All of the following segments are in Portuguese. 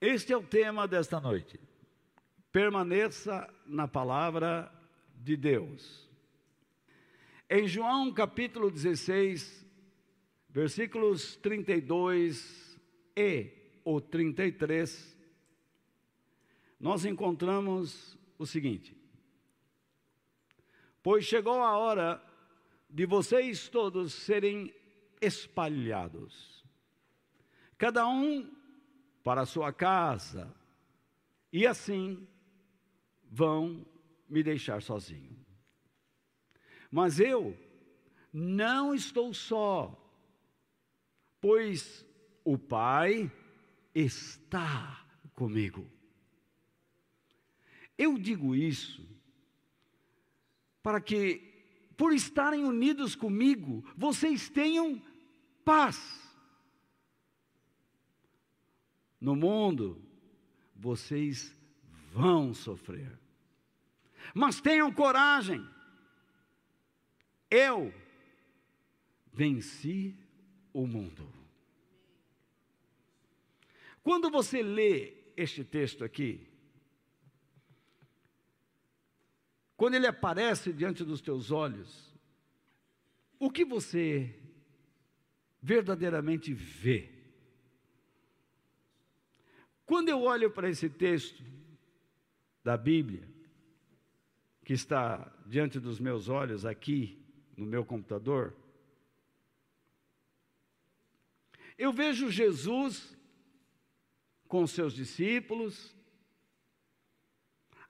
Este é o tema desta noite. Permaneça na palavra de Deus. Em João capítulo 16, versículos 32 e o 33, nós encontramos o seguinte: Pois chegou a hora de vocês todos serem espalhados, cada um para a sua casa, e assim vão me deixar sozinho. Mas eu não estou só, pois o Pai está comigo. Eu digo isso para que, por estarem unidos comigo, vocês tenham paz. No mundo, vocês vão sofrer. Mas tenham coragem. Eu venci o mundo. Quando você lê este texto aqui, quando ele aparece diante dos teus olhos, o que você verdadeiramente vê? Quando eu olho para esse texto da Bíblia, que está diante dos meus olhos aqui no meu computador, eu vejo Jesus com seus discípulos,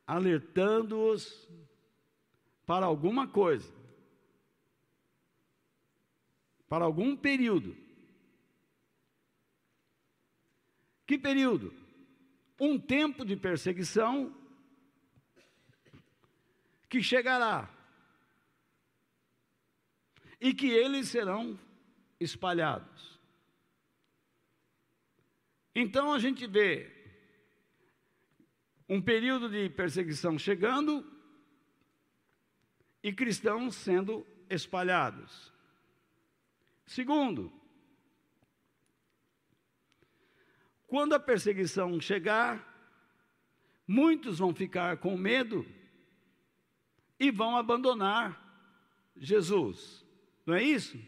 alertando-os para alguma coisa, para algum período. Que período? Um tempo de perseguição que chegará e que eles serão espalhados. Então a gente vê um período de perseguição chegando e cristãos sendo espalhados. Segundo, quando a perseguição chegar, muitos vão ficar com medo e vão abandonar Jesus. Não é isso?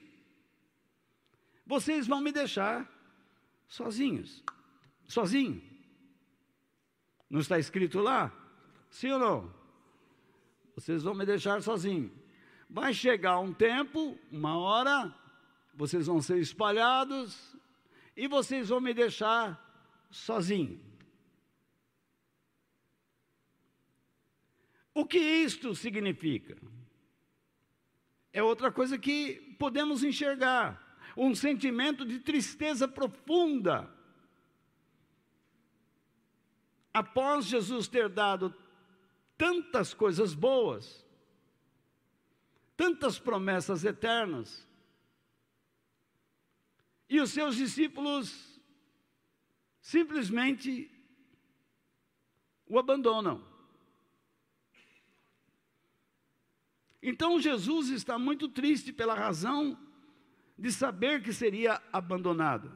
Vocês vão me deixar sozinhos. Sozinho. Não está escrito lá? Sim ou não? Vocês vão me deixar sozinho. Vai chegar um tempo, uma hora, vocês vão ser espalhados e vocês vão me deixar sozinho. O que isto significa? É outra coisa que podemos enxergar, um sentimento de tristeza profunda. Após Jesus ter dado tantas coisas boas, tantas promessas eternas, e os seus discípulos simplesmente o abandonam. Então Jesus está muito triste pela razão de saber que seria abandonado.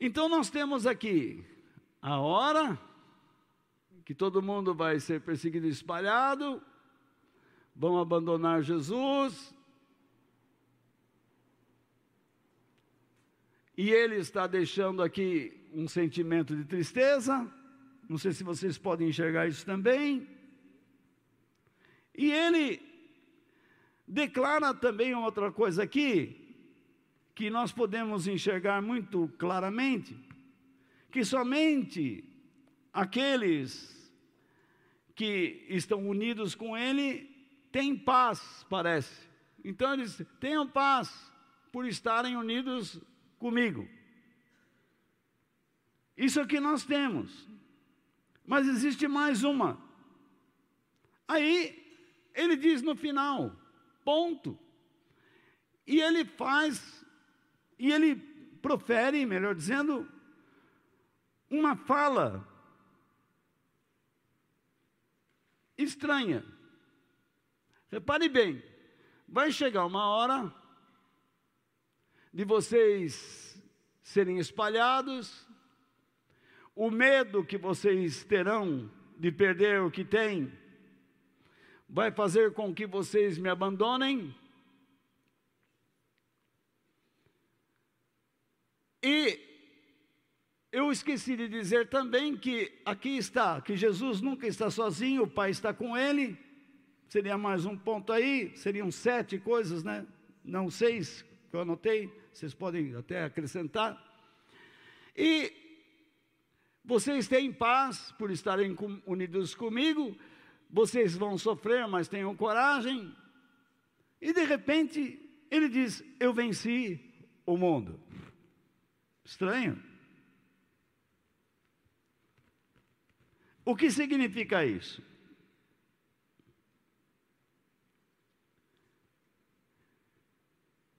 Então nós temos aqui a hora que todo mundo vai ser perseguido e espalhado, vão abandonar Jesus, e ele está deixando aqui um sentimento de tristeza. Não sei se vocês podem enxergar isso também. E ele declara também outra coisa aqui, que nós podemos enxergar muito claramente, que somente aqueles que estão unidos com ele têm paz, parece. Então eles tenham paz por estarem unidos comigo. Isso é o que nós temos. Mas existe mais uma. Aí ele diz no final, ponto. E ele faz, e ele profere, melhor dizendo, uma fala estranha. Repare bem, vai chegar uma hora de vocês serem espalhados, o medo que vocês terão de perder o que têm, vai fazer com que vocês me abandonem. E eu esqueci de dizer também que aqui está, que Jesus nunca está sozinho, o Pai está com ele. Seria mais um ponto aí, seriam sete coisas, né? Não seis que eu anotei, vocês podem até acrescentar. E vocês têm paz por estarem unidos comigo, vocês vão sofrer, mas tenham coragem. E de repente, ele diz: Eu venci o mundo. Estranho. O que significa isso?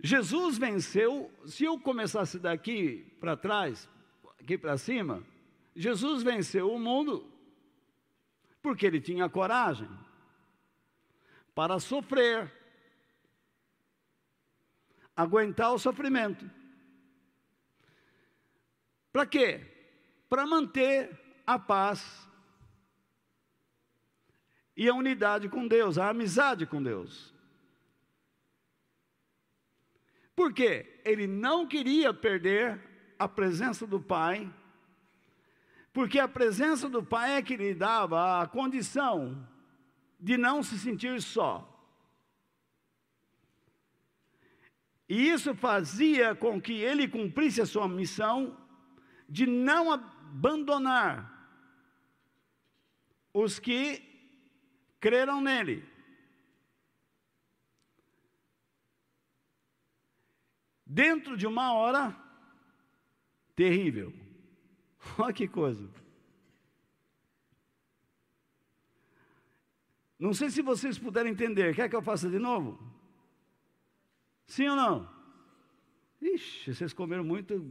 Jesus venceu, se eu começasse daqui para trás, aqui para cima, Jesus venceu o mundo porque ele tinha coragem para sofrer, aguentar o sofrimento. Para quê? Para manter a paz e a unidade com Deus, a amizade com Deus. Por quê? Ele não queria perder a presença do Pai porque a presença do Pai é que lhe dava a condição de não se sentir só. E isso fazia com que ele cumprisse a sua missão de não abandonar os que creram nele. Dentro de uma hora terrível. Olha que coisa. Não sei se vocês puderem entender. Quer que eu faça de novo? Sim ou não? Ixi, vocês comeram muito,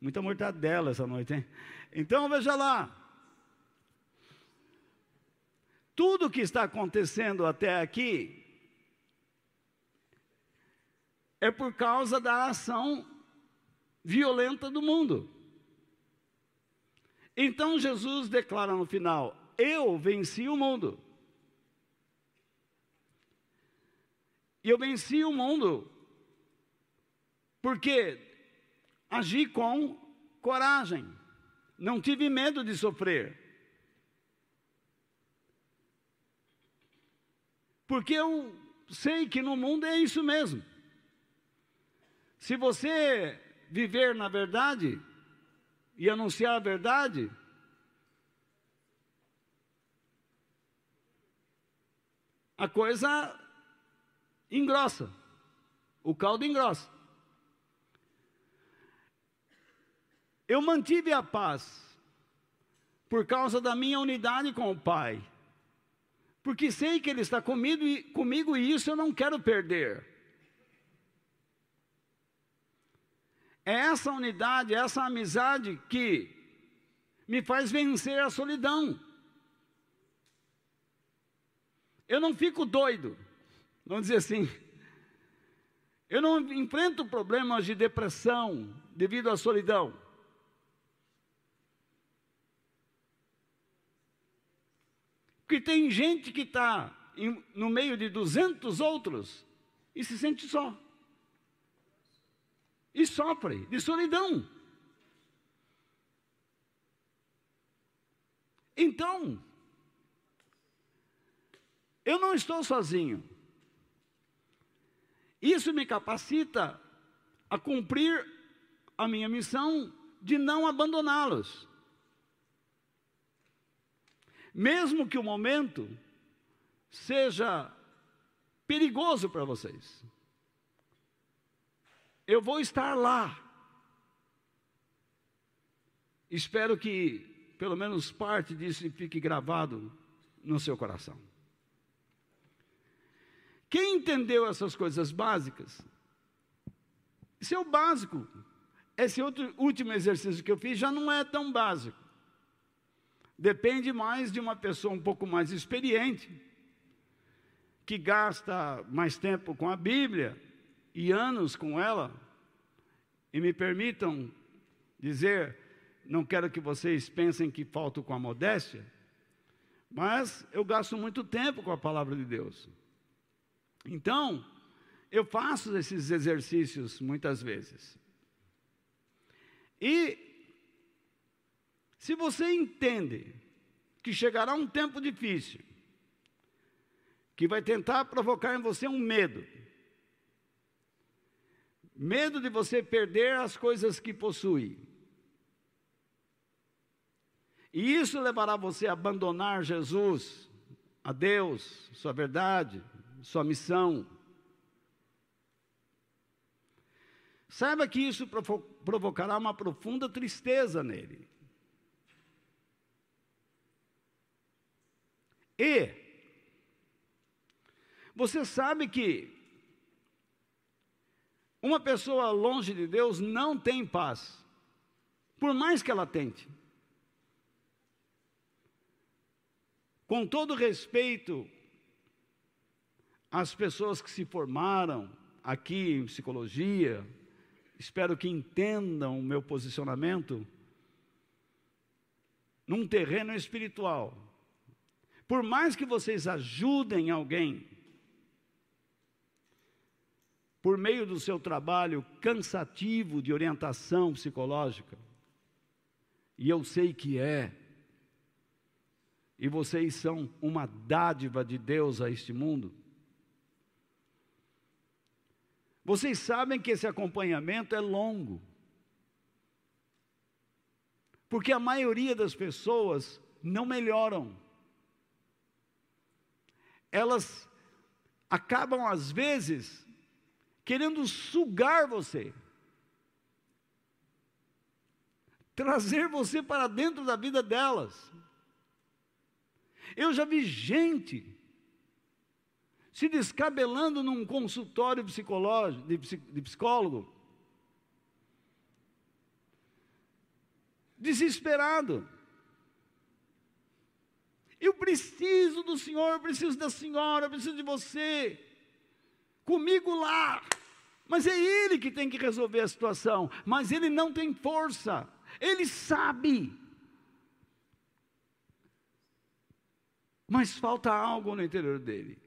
muita mortadela essa noite, hein? Então veja lá. Tudo que está acontecendo até aqui é por causa da ação violenta do mundo. Então Jesus declara no final: Eu venci o mundo. E eu venci o mundo porque agi com coragem, não tive medo de sofrer. Porque eu sei que no mundo é isso mesmo. Se você viver na verdade, e anunciar a verdade, a coisa engrossa, o caldo engrossa. Eu mantive a paz por causa da minha unidade com o Pai, porque sei que Ele está comigo e, comigo e isso eu não quero perder. É essa unidade, essa amizade que me faz vencer a solidão. Eu não fico doido, vamos dizer assim. Eu não enfrento problemas de depressão devido à solidão. Porque tem gente que está no meio de 200 outros e se sente só e sofre de solidão. Então, eu não estou sozinho. Isso me capacita a cumprir a minha missão de não abandoná-los. Mesmo que o momento seja perigoso para vocês eu vou estar lá. Espero que pelo menos parte disso fique gravado no seu coração. Quem entendeu essas coisas básicas? Isso é o básico. Esse outro último exercício que eu fiz já não é tão básico. Depende mais de uma pessoa um pouco mais experiente, que gasta mais tempo com a Bíblia, e anos com ela, E me permitam dizer, não quero que vocês pensem que falto com a modéstia, mas eu gasto muito tempo com a palavra de Deus. Então, eu faço esses exercícios muitas vezes. E se você entende que chegará um tempo difícil, que vai tentar provocar em você um medo, medo de você perder as coisas que possui. E isso levará você a abandonar Jesus, a Deus, sua verdade, sua missão. Saiba que isso provocará uma profunda tristeza nele. E você sabe que uma pessoa longe de Deus não tem paz, por mais que ela tente. Com todo respeito às pessoas que se formaram aqui em psicologia, espero que entendam o meu posicionamento num terreno espiritual. Por mais que vocês ajudem alguém, por meio do seu trabalho cansativo de orientação psicológica, e eu sei que é, e vocês são uma dádiva de Deus a este mundo. Vocês sabem que esse acompanhamento é longo. Porque a maioria das pessoas não melhoram. Elas acabam, às vezes, querendo sugar você, trazer você para dentro da vida delas. Eu já vi gente se descabelando num consultório psicológico, de, psicólogo, desesperado. Eu preciso do Senhor, eu preciso da senhora, eu preciso de você. Comigo lá. Mas é Ele que tem que resolver a situação. Mas Ele não tem força. Ele sabe. Mas falta algo no interior dele.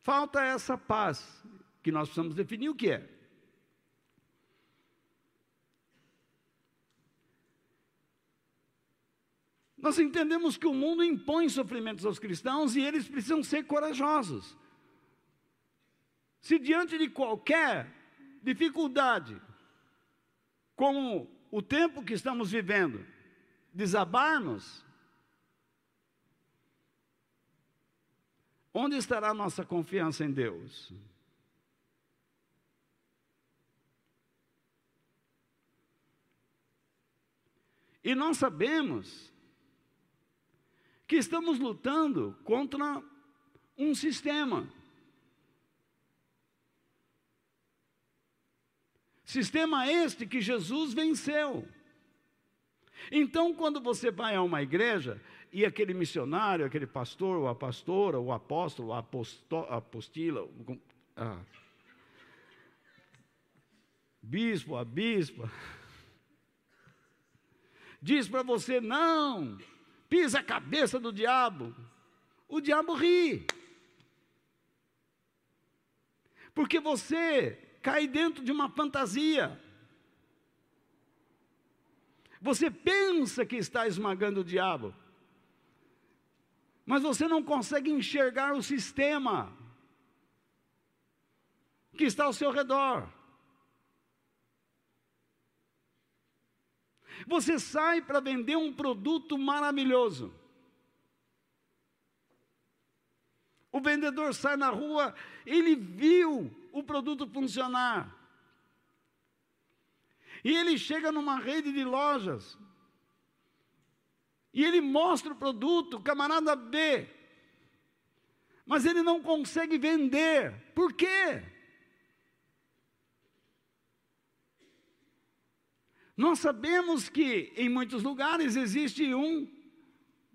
Falta essa paz, que nós precisamos definir o que é. Nós entendemos que o mundo impõe sofrimentos aos cristãos e eles precisam ser corajosos. Se diante de qualquer dificuldade, como o tempo que estamos vivendo, desabarmos, Onde estará a nossa confiança em Deus? E nós sabemos que estamos lutando contra um sistema. Sistema este que Jesus venceu. Então, quando você vai a uma igreja e aquele missionário, aquele pastor, ou a pastora, o apóstolo, a apostila, a bispo, a bispa, diz para você: não, pisa a cabeça do diabo. O diabo ri. Porque você cai dentro de uma fantasia. Você pensa que está esmagando o diabo, mas você não consegue enxergar o sistema que está ao seu redor. Você sai para vender um produto maravilhoso. O vendedor sai na rua, ele viu o produto funcionar. E ele chega numa rede de lojas. E ele mostra o produto, camarada B. Mas ele não consegue vender. Por quê? Nós sabemos que em muitos lugares existe um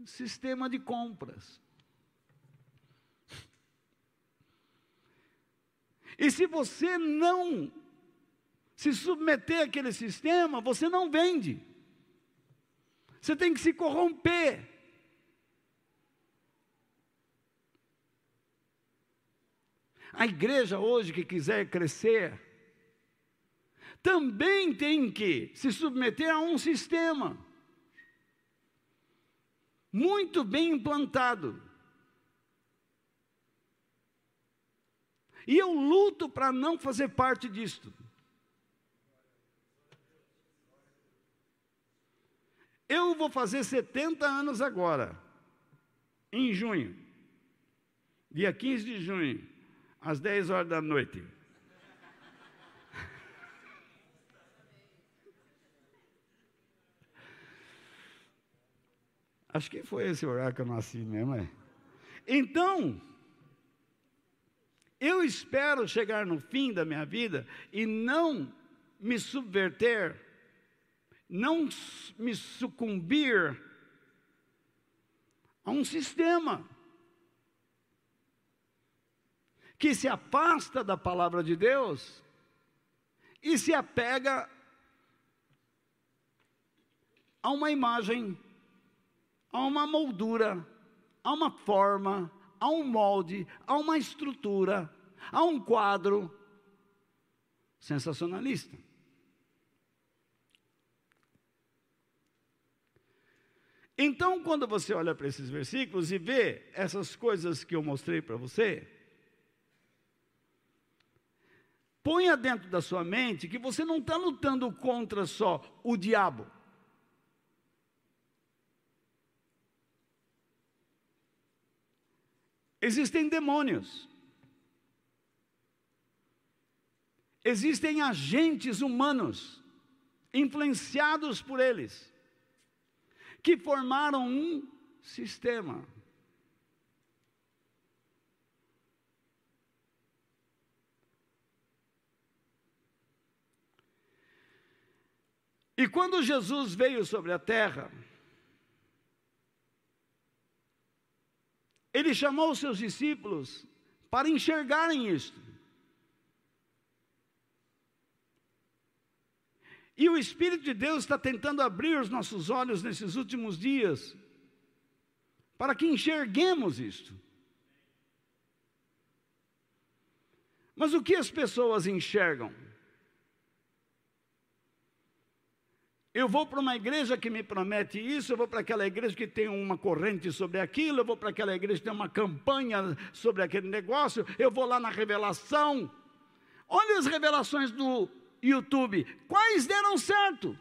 sistema de compras. E se você não se submeter àquele sistema, você não vende. Você tem que se corromper. A igreja hoje que quiser crescer, também tem que se submeter a um sistema muito bem implantado. E eu luto para não fazer parte disto. Eu vou fazer 70 anos agora, em junho, dia 15 de junho, às 10 horas da noite. Acho que foi esse horário que eu nasci mesmo, é. Então, eu espero chegar no fim da minha vida e não me subverter, não me sucumbir a um sistema que se afasta da palavra de Deus e se apega a uma imagem, a uma moldura, a uma forma, a um molde, a uma estrutura, a um quadro sensacionalista. Então, quando você olha para esses versículos e vê essas coisas que eu mostrei para você, ponha dentro da sua mente que você não está lutando contra só o diabo. Existem demônios. Existem agentes humanos, influenciados por eles, que formaram um sistema. E quando Jesus veio sobre a terra, ele chamou os seus discípulos para enxergarem isto. E o Espírito de Deus está tentando abrir os nossos olhos nesses últimos dias, para que enxerguemos isto. Mas o que as pessoas enxergam? Eu vou para uma igreja que me promete isso, eu vou para aquela igreja que tem uma corrente sobre aquilo, eu vou para aquela igreja que tem uma campanha sobre aquele negócio, eu vou lá na revelação. Olha as revelações do YouTube, quais deram certo?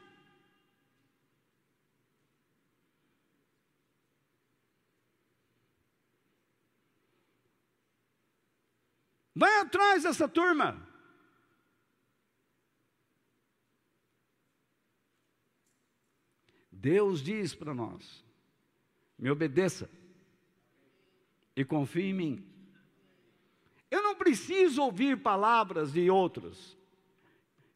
Vai atrás dessa turma. Deus diz para nós: me obedeça e confie em mim. Eu não preciso ouvir palavras de outros,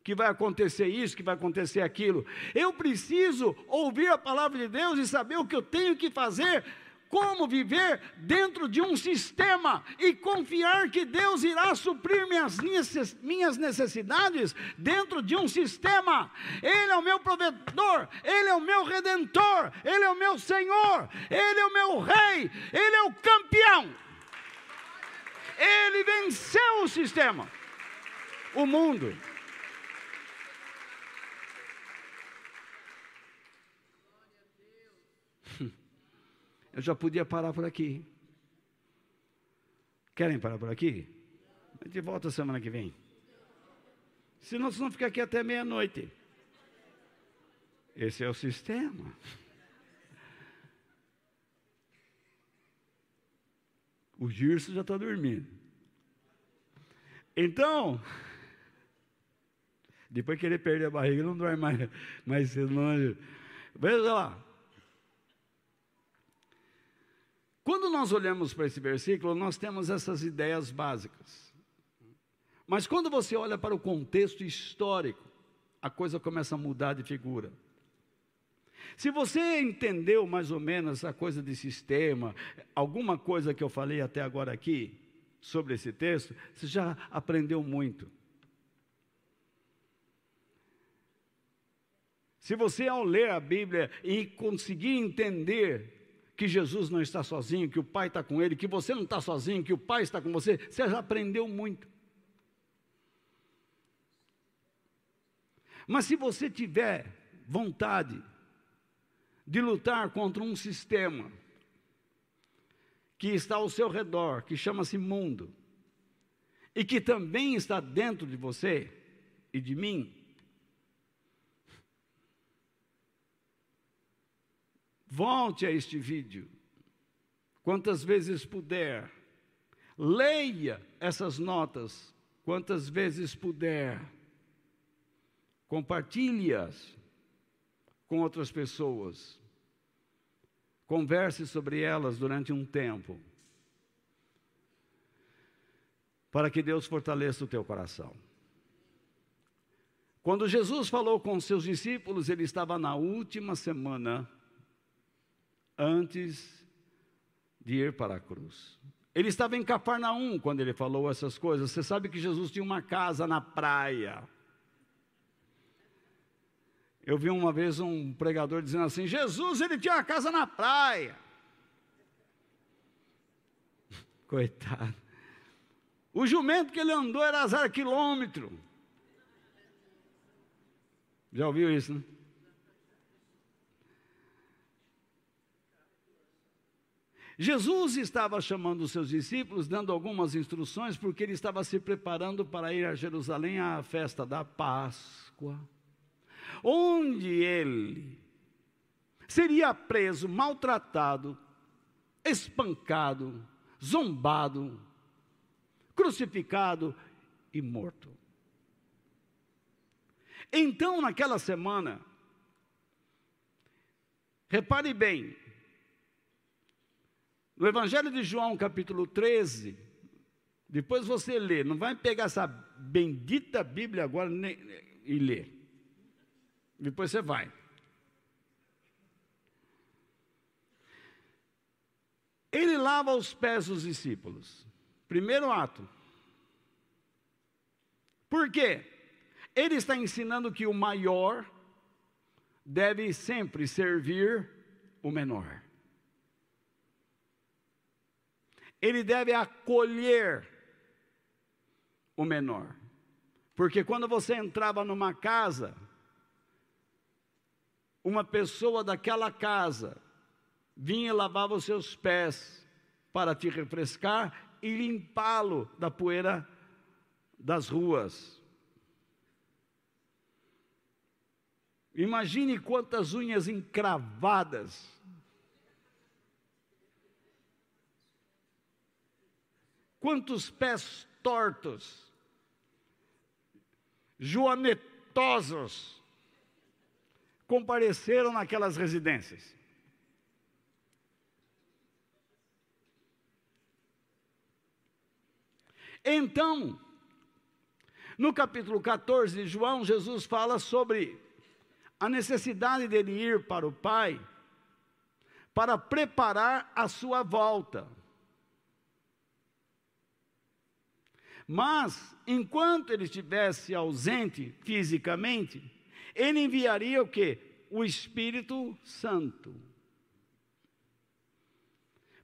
que vai acontecer isso, que vai acontecer aquilo. Eu preciso ouvir a palavra de Deus e saber o que eu tenho que fazer como viver dentro de um sistema e confiar que Deus irá suprir minhas, minhas necessidades dentro de um sistema. Ele é o meu provedor, Ele é o meu redentor, Ele é o meu Senhor, Ele é o meu Rei, Ele é o campeão. Ele venceu o sistema, o mundo. Eu já podia parar por aqui. Querem parar por aqui? A gente volta semana que vem. Senão vocês vão ficar aqui até meia-noite. Esse é o sistema. O Girso já está dormindo. Então, depois que ele perder a barriga, não dorme mais, mais cedo, não. Veja lá. Quando nós olhamos para esse versículo, nós temos essas ideias básicas. Mas quando você olha para o contexto histórico, a coisa começa a mudar de figura. Se você entendeu mais ou menos essa coisa de sistema, alguma coisa que eu falei até agora aqui, sobre esse texto, você já aprendeu muito. Se você, ao ler a Bíblia e conseguir entender que Jesus não está sozinho, que o Pai está com ele, que você não está sozinho, que o Pai está com você, você já aprendeu muito. Mas se você tiver vontade de lutar contra um sistema que está ao seu redor, que chama-se mundo, e que também está dentro de você e de mim, Volte a este vídeo, quantas vezes puder. Leia essas notas, quantas vezes puder. Compartilhe-as com outras pessoas. Converse sobre elas durante um tempo. Para que Deus fortaleça o teu coração. Quando Jesus falou com seus discípulos, ele estava na última semana antes de ir para a cruz. Ele estava em Cafarnaum quando ele falou essas coisas. Você sabe que Jesus tinha uma casa na praia. Eu vi uma vez um pregador dizendo assim: Jesus, ele tinha uma casa na praia. Coitado. O jumento que ele andou era zero quilômetro. Já ouviu isso, né? Jesus estava chamando os seus discípulos, dando algumas instruções, porque ele estava se preparando para ir a Jerusalém à festa da Páscoa, onde ele seria preso, maltratado, espancado, zombado, crucificado e morto. Então, naquela semana, repare bem, no Evangelho de João, capítulo 13, depois você lê, não vai pegar essa bendita Bíblia agora nem, e ler. Depois você vai. Ele lava os pés dos discípulos. Primeiro ato. Por quê? Ele está ensinando que o maior deve sempre servir o menor. Ele deve acolher o menor. Porque quando você entrava numa casa, uma pessoa daquela casa vinha e lavava os seus pés para te refrescar e limpá-lo da poeira das ruas. Imagine quantas unhas encravadas Quantos pés tortos, joanetosos, compareceram naquelas residências. Então, no capítulo 14 de João, Jesus fala sobre a necessidade dele ir para o Pai para preparar a sua volta. Mas, enquanto ele estivesse ausente fisicamente, ele enviaria o que? O Espírito Santo.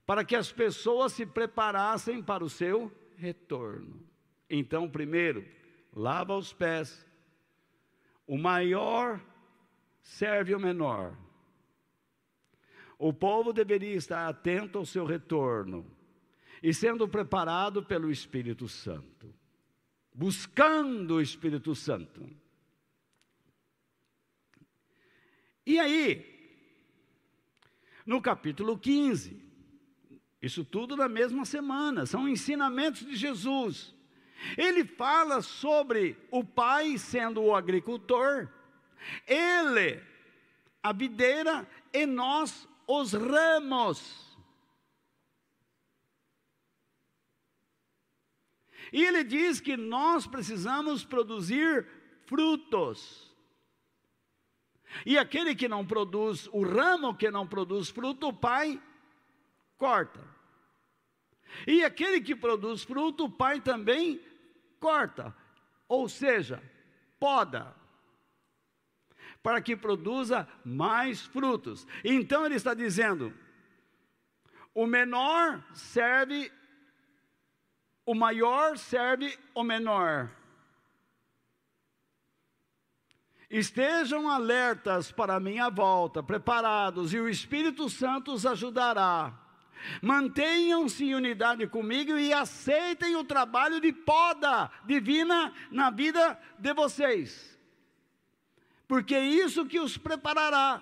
Para que as pessoas se preparassem para o seu retorno. Então, primeiro, lava os pés. O maior serve o menor. O povo deveria estar atento ao seu retorno e sendo preparado pelo Espírito Santo, buscando o Espírito Santo. E aí, no capítulo 15, isso tudo na mesma semana, são ensinamentos de Jesus. Ele fala sobre o pai sendo o agricultor, ele, a videira, e nós, os ramos. E ele diz que nós precisamos produzir frutos. E aquele que não produz, o ramo que não produz fruto, o pai corta. E aquele que produz fruto, o Pai também corta, ou seja, poda, para que produza mais frutos. Então ele está dizendo: o menor serve, o maior serve o menor. Estejam alertas para a minha volta, preparados, e o Espírito Santo os ajudará. Mantenham-se em unidade comigo e aceitem o trabalho de poda divina na vida de vocês, porque é isso que os preparará.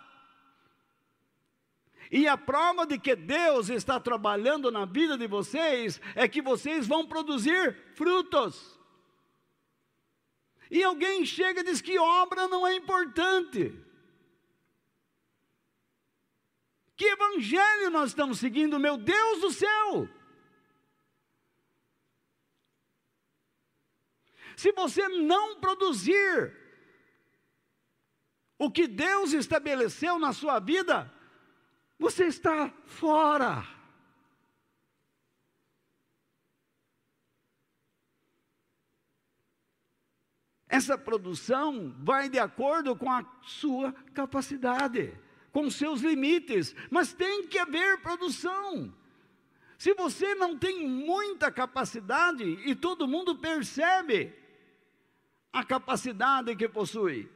E a prova de que Deus está trabalhando na vida de vocês é que vocês vão produzir frutos. E alguém chega e diz que obra não é importante. Que evangelho nós estamos seguindo, meu Deus do céu? Se você não produzir o que Deus estabeleceu na sua vida, você está fora. Essa produção vai de acordo com a sua capacidade, com seus limites, mas tem que haver produção. Se você não tem muita capacidade e todo mundo percebe a capacidade que possui,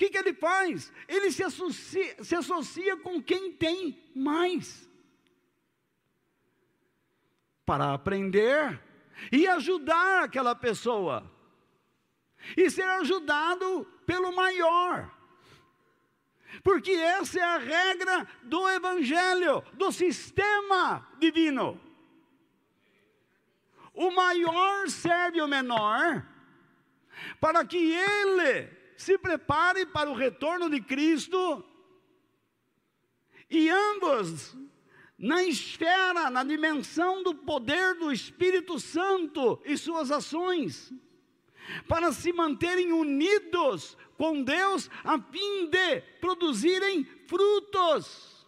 que, que ele faz? Ele se associa, se associa com quem tem mais para aprender e ajudar aquela pessoa e ser ajudado pelo maior. Porque essa é a regra do Evangelho, do sistema divino. O maior serve o menor, para que ele se prepare para o retorno de Cristo, e ambos, na esfera, na dimensão do poder do Espírito Santo e suas ações, para se manterem unidos com Deus, a fim de produzirem frutos.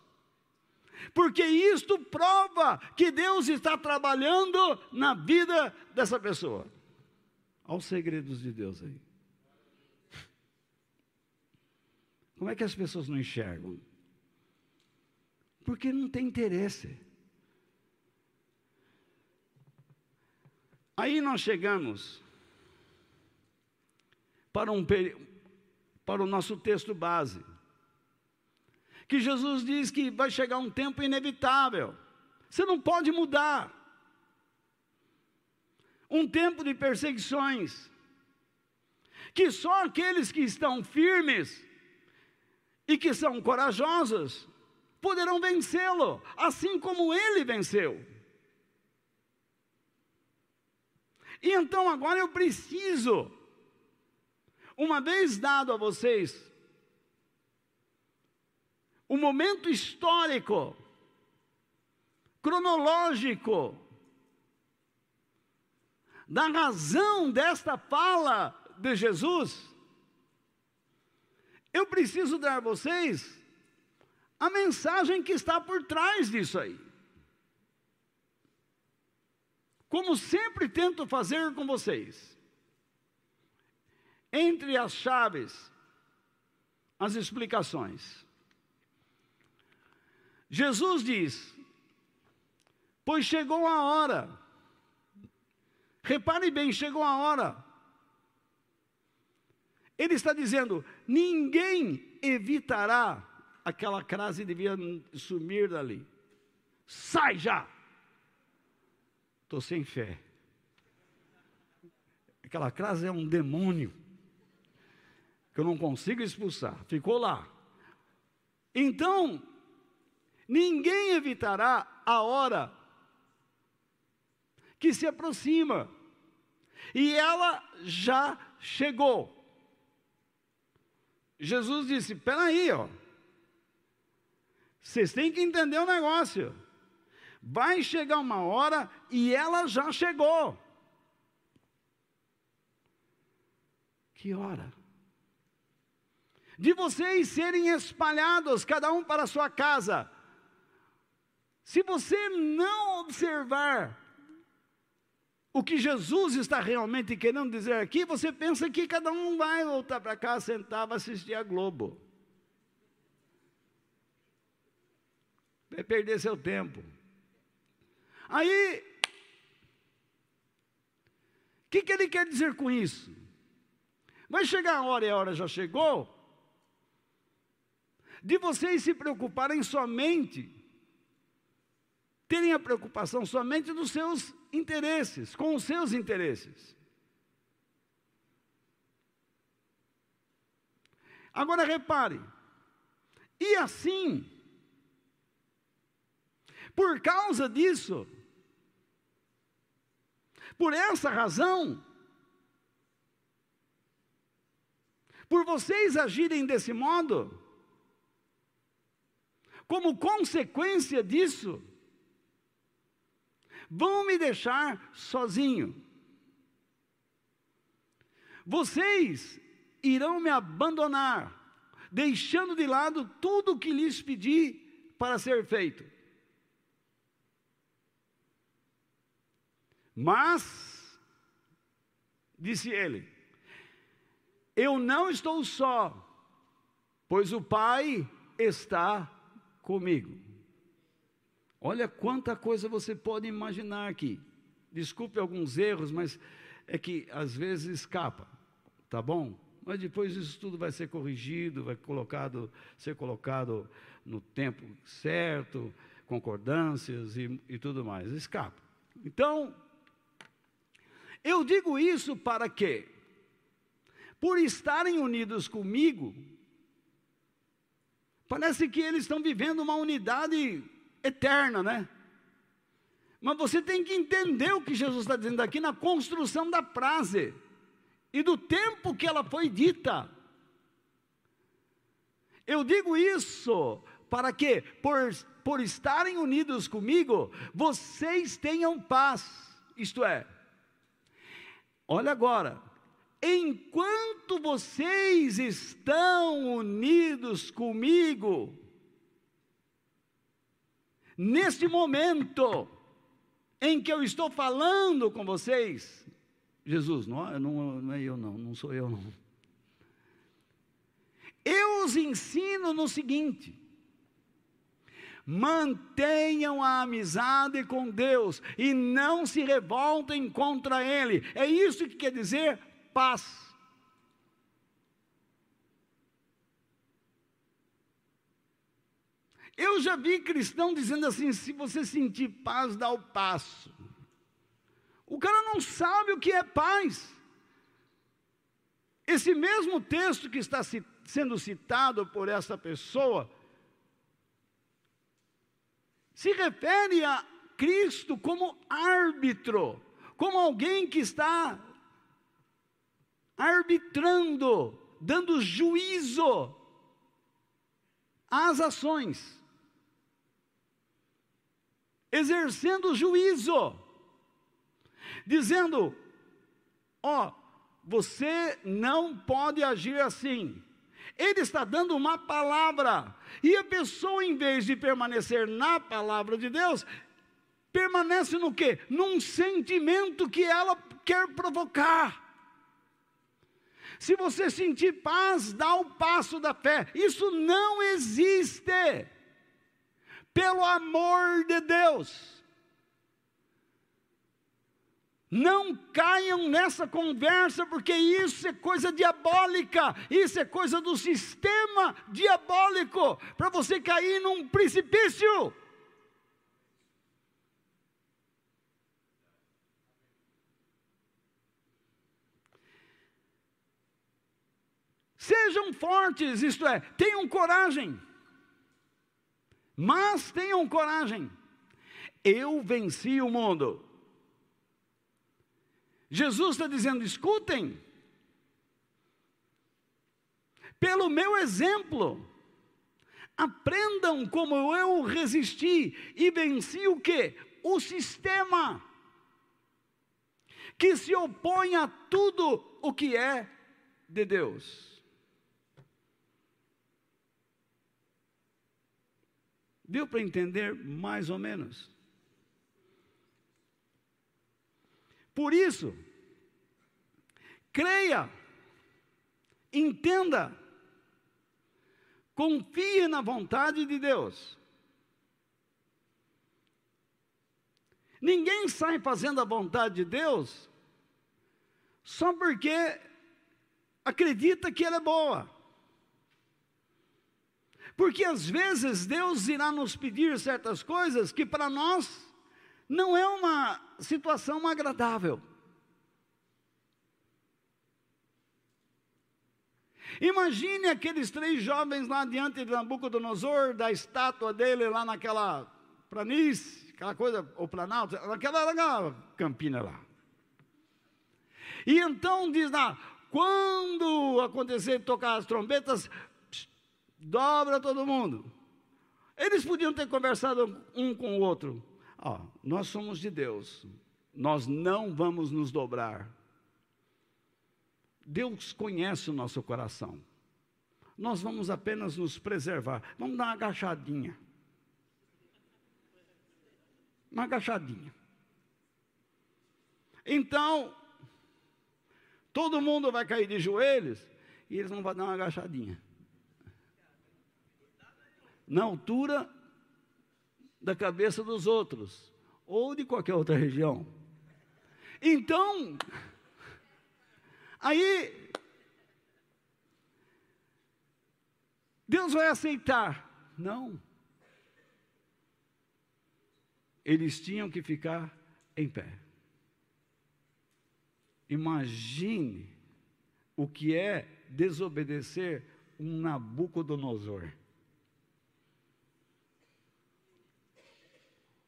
Porque isto prova que Deus está trabalhando na vida dessa pessoa. Olha os segredos de Deus aí. Como é que as pessoas não enxergam? Porque não tem interesse. Aí nós chegamos para, um, para o nosso texto base. Que Jesus diz que vai chegar um tempo inevitável. Você não pode mudar. Um tempo de perseguições. Que só aqueles que estão firmes e que são corajosos poderão vencê-lo, assim como ele venceu. E então agora eu preciso uma vez dado a vocês o momento histórico, cronológico, da razão desta fala de Jesus, eu preciso dar a vocês a mensagem que está por trás disso aí. Como sempre tento fazer com vocês. Entre as chaves, as explicações. Jesus diz: Pois chegou a hora. Repare bem, chegou a hora. Ele está dizendo: ninguém evitará aquela crase devia sumir dali. Sai já! Estou sem fé. Aquela crase é um demônio que eu não consigo expulsar, ficou lá. Então, ninguém evitará a hora que se aproxima, e ela já chegou. Jesus disse: peraí, ó, vocês têm que entender o negócio. Vai chegar uma hora e ela já chegou. Que hora? de vocês serem espalhados, cada um para a sua casa, Se você não observar o que Jesus está realmente querendo dizer aqui, você pensa que cada um vai voltar para cá, sentar, vai assistir a Globo. Vai perder seu tempo. Aí, o que, que ele quer dizer com isso? Vai chegar a hora e a hora já chegou, de vocês se preocuparem somente, terem a preocupação somente dos seus interesses, com os seus interesses. Agora repare, e assim, por causa disso, por essa razão, por vocês agirem desse modo, como consequência disso, vão me deixar sozinho. Vocês irão me abandonar, deixando de lado tudo o que lhes pedi para ser feito. Mas, disse ele, eu não estou só, pois o Pai está comigo. Olha quanta coisa você pode imaginar aqui. Desculpe alguns erros, mas é que às vezes escapa, tá bom? Mas depois isso tudo vai ser corrigido, vai colocado, ser colocado no tempo certo, concordâncias e, e tudo mais. Escapa. Então, eu digo isso para quê? Por estarem unidos comigo, parece que eles estão vivendo uma unidade eterna, né? Mas você tem que entender o que Jesus está dizendo aqui na construção da frase e do tempo que ela foi dita. Eu digo isso para que, por, por estarem unidos comigo, vocês tenham paz. Isto é, olha agora, enquanto vocês estão unidos comigo, Neste momento em que eu estou falando com vocês, Jesus, não, não, não é eu não, não sou eu não. Eu os ensino no seguinte: mantenham a amizade com Deus e não se revoltem contra Ele. É isso que quer dizer paz. Eu já vi cristão dizendo assim: se você sentir paz, dá o passo. O cara não sabe o que é paz. Esse mesmo texto que está sendo citado por essa pessoa se refere a Cristo como árbitro, como alguém que está arbitrando, dando juízo às ações exercendo juízo, dizendo: ó, oh, você não pode agir assim. Ele está dando uma palavra, e a pessoa, em vez de permanecer na palavra de Deus, permanece no que? Num sentimento que ela quer provocar. Se você sentir paz, dá o passo da fé. Isso não existe pelo amor de Deus. Não caiam nessa conversa, porque isso é coisa diabólica, isso é coisa do sistema diabólico, para você cair num precipício. Sejam fortes, isto é, tenham coragem. Mas tenham coragem, eu venci o mundo. Jesus está dizendo: escutem, pelo meu exemplo, aprendam como eu resisti e venci o que? O sistema que se opõe a tudo o que é de Deus. Deu para entender mais ou menos? Por isso, creia, entenda, confie na vontade de Deus. Ninguém sai fazendo a vontade de Deus só porque acredita que ela é boa. Porque às vezes Deus irá nos pedir certas coisas que para nós não é uma situação agradável. Imagine aqueles três jovens lá diante de Nabucodonosor, da estátua dele lá naquela planície, aquela coisa, ou planalto, naquela, naquela campina lá. E então diz lá, quando acontecer tocar as trombetas, dobra todo mundo. Eles podiam ter conversado um com o outro. Ó, nós somos de Deus, nós não vamos nos dobrar. Deus conhece o nosso coração. Nós vamos apenas nos preservar. Vamos dar uma agachadinha. Uma agachadinha. Então, todo mundo vai cair de joelhos e eles vão dar uma agachadinha. Na altura da cabeça dos outros, ou de qualquer outra região. Então, aí, Deus vai aceitar? Não. Eles tinham que ficar em pé. Imagine o que é desobedecer um Nabucodonosor.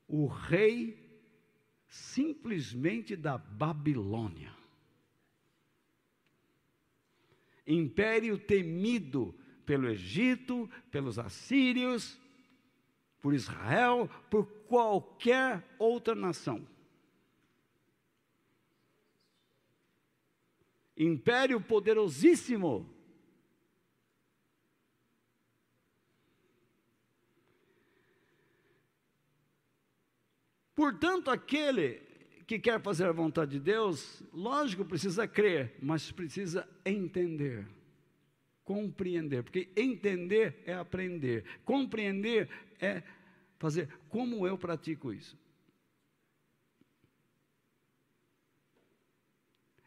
O rei simplesmente da Babilônia. Império temido pelo Egito, pelos assírios, por Israel, por qualquer outra nação. Império poderosíssimo, Portanto, aquele que quer fazer a vontade de Deus, lógico, precisa crer, mas precisa entender, compreender, porque entender é aprender, compreender é fazer como eu pratico isso.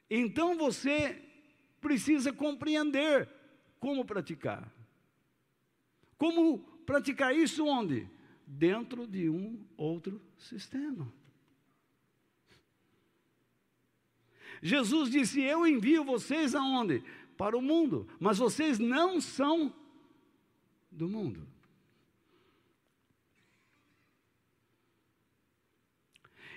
Então você precisa compreender como praticar. Como praticar isso onde? Dentro de um outro sistema. Jesus disse: Eu envio vocês aonde? Para o mundo, mas vocês não são do mundo.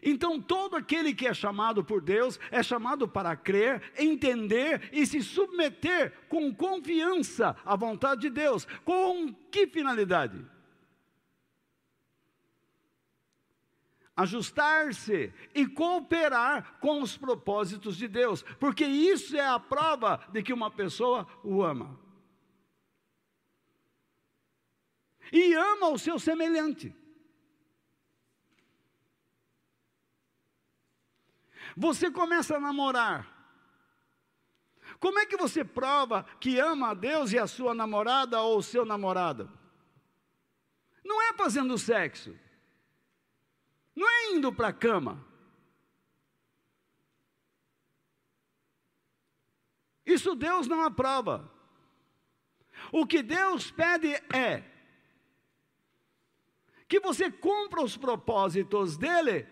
Então, todo aquele que é chamado por Deus é chamado para crer, entender e se submeter com confiança à vontade de Deus. Com que finalidade? Ajustar-se e cooperar com os propósitos de Deus, porque isso é a prova de que uma pessoa o ama. E ama o seu semelhante. Você começa a namorar. Como é que você prova que ama a Deus e a sua namorada ou o seu namorado? Não é fazendo sexo. Não é indo para a cama. Isso Deus não aprova. O que Deus pede é que você cumpra os propósitos dele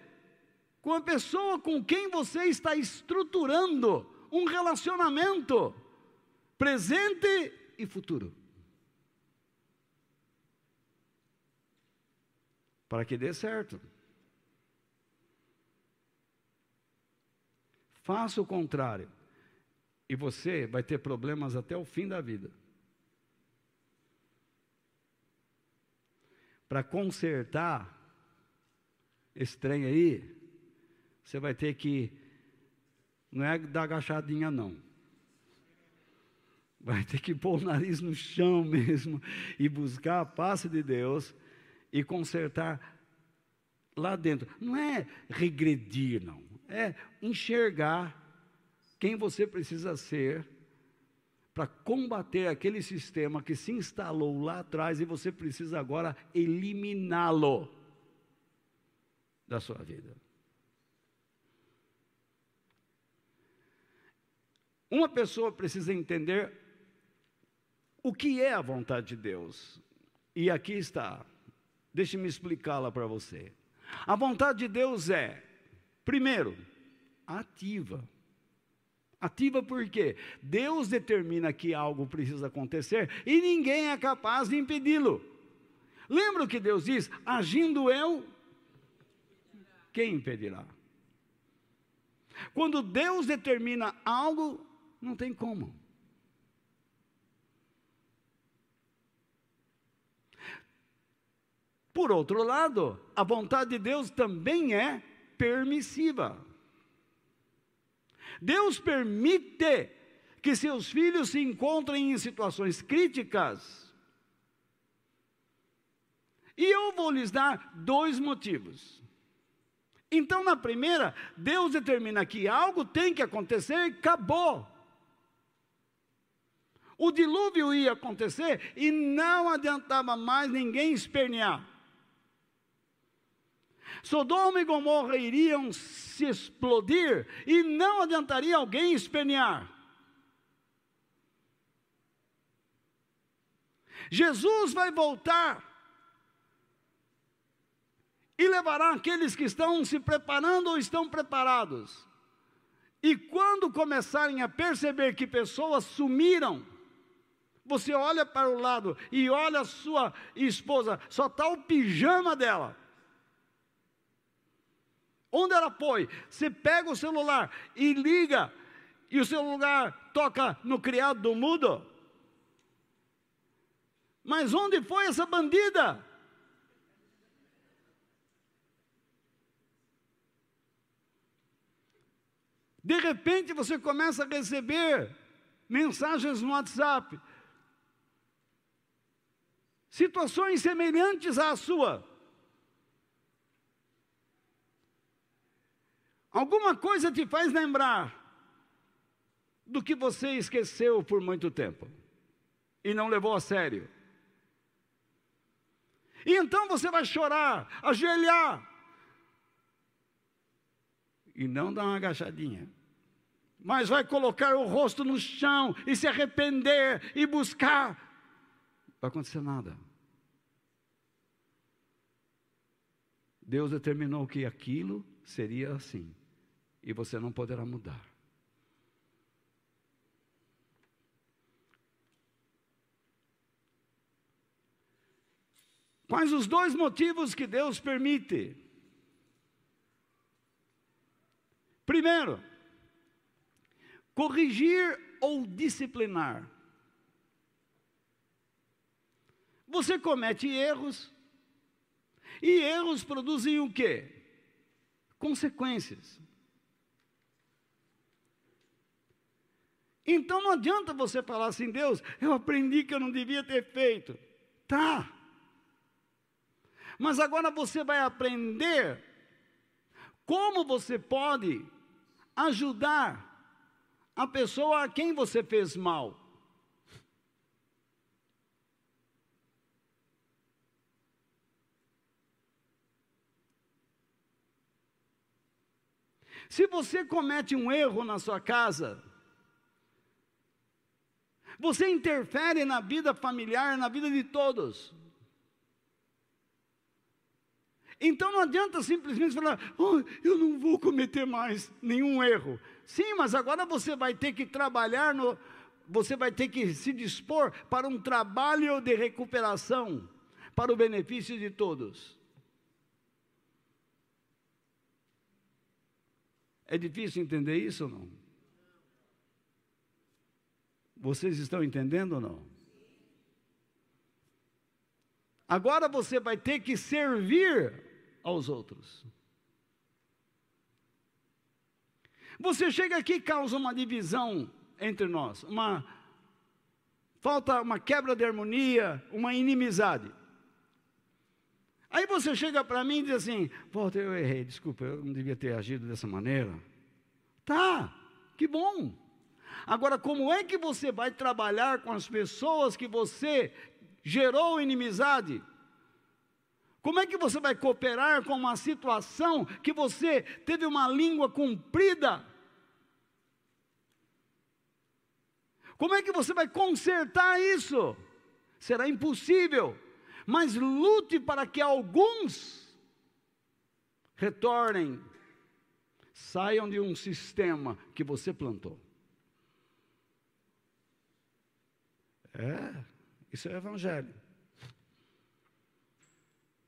com a pessoa com quem você está estruturando um relacionamento presente e futuro. Para que dê certo. Faça o contrário. E você vai ter problemas até o fim da vida. Para consertar esse trem aí, você vai ter que. Não é dar agachadinha, não. Vai ter que pôr o nariz no chão mesmo e buscar a face de Deus e consertar lá dentro. Não é regredir, não. É enxergar quem você precisa ser para combater aquele sistema que se instalou lá atrás e você precisa agora eliminá-lo da sua vida. Uma pessoa precisa entender o que é a vontade de Deus. E aqui está. Deixe-me explicá-la para você. A vontade de Deus é, primeiro, ativa. Ativa por quê? Deus determina que algo precisa acontecer e ninguém é capaz de impedi-lo. Lembra o que Deus diz? Agindo eu, quem impedirá? Quando Deus determina algo, não tem como. Por outro lado, a vontade de Deus também é permissiva. Deus permite que seus filhos se encontrem em situações críticas. E eu vou lhes dar dois motivos. Então, na primeira, Deus determina que algo tem que acontecer e acabou. O dilúvio ia acontecer e não adiantava mais ninguém espernear. Sodoma e Gomorra iriam se explodir e não adiantaria alguém espernear. Jesus vai voltar e levará aqueles que estão se preparando ou estão preparados. E quando começarem a perceber que pessoas sumiram, você olha para o lado e olha a sua esposa, só está o pijama dela. Onde ela foi? Você pega o celular e liga, e o celular toca no criado do mudo. Mas onde foi essa bandida? De repente você começa a receber mensagens no WhatsApp, situações semelhantes à sua. Alguma coisa te faz lembrar do que você esqueceu por muito tempo e não levou a sério. E então você vai chorar, ajoelhar e não dar uma agachadinha. Mas vai colocar o rosto no chão e se arrepender e buscar. Não vai acontecer nada. Deus determinou que aquilo seria assim e você não poderá mudar. Quais os dois motivos que Deus permite? Primeiro, corrigir ou disciplinar. Você comete erros, e erros produzem o quê? Consequências. Então não adianta você falar assim, Deus, eu aprendi que eu não devia ter feito. Tá. Mas agora você vai aprender como você pode ajudar a pessoa a quem você fez mal. Se você comete um erro na sua casa, você interfere na vida familiar, na vida de todos. Então não adianta simplesmente falar, oh, eu não vou cometer mais nenhum erro. Sim, mas agora você vai ter que trabalhar no, você vai ter que se dispor para um trabalho de recuperação, para o benefício de todos. É difícil entender isso ou não? Vocês estão entendendo ou não? Agora você vai ter que servir aos outros. Você chega aqui e causa uma divisão entre nós, uma falta uma quebra de harmonia, uma inimizade. Aí você chega para mim e diz assim: Walter, eu errei, desculpa, eu não devia ter agido dessa maneira. Tá, que bom. Agora, como é que você vai trabalhar com as pessoas que você gerou inimizade? Como é que você vai cooperar com uma situação que você teve uma língua comprida? Como é que você vai consertar isso? Será impossível. Mas lute para que alguns retornem, saiam de um sistema que você plantou. É, isso é evangelho.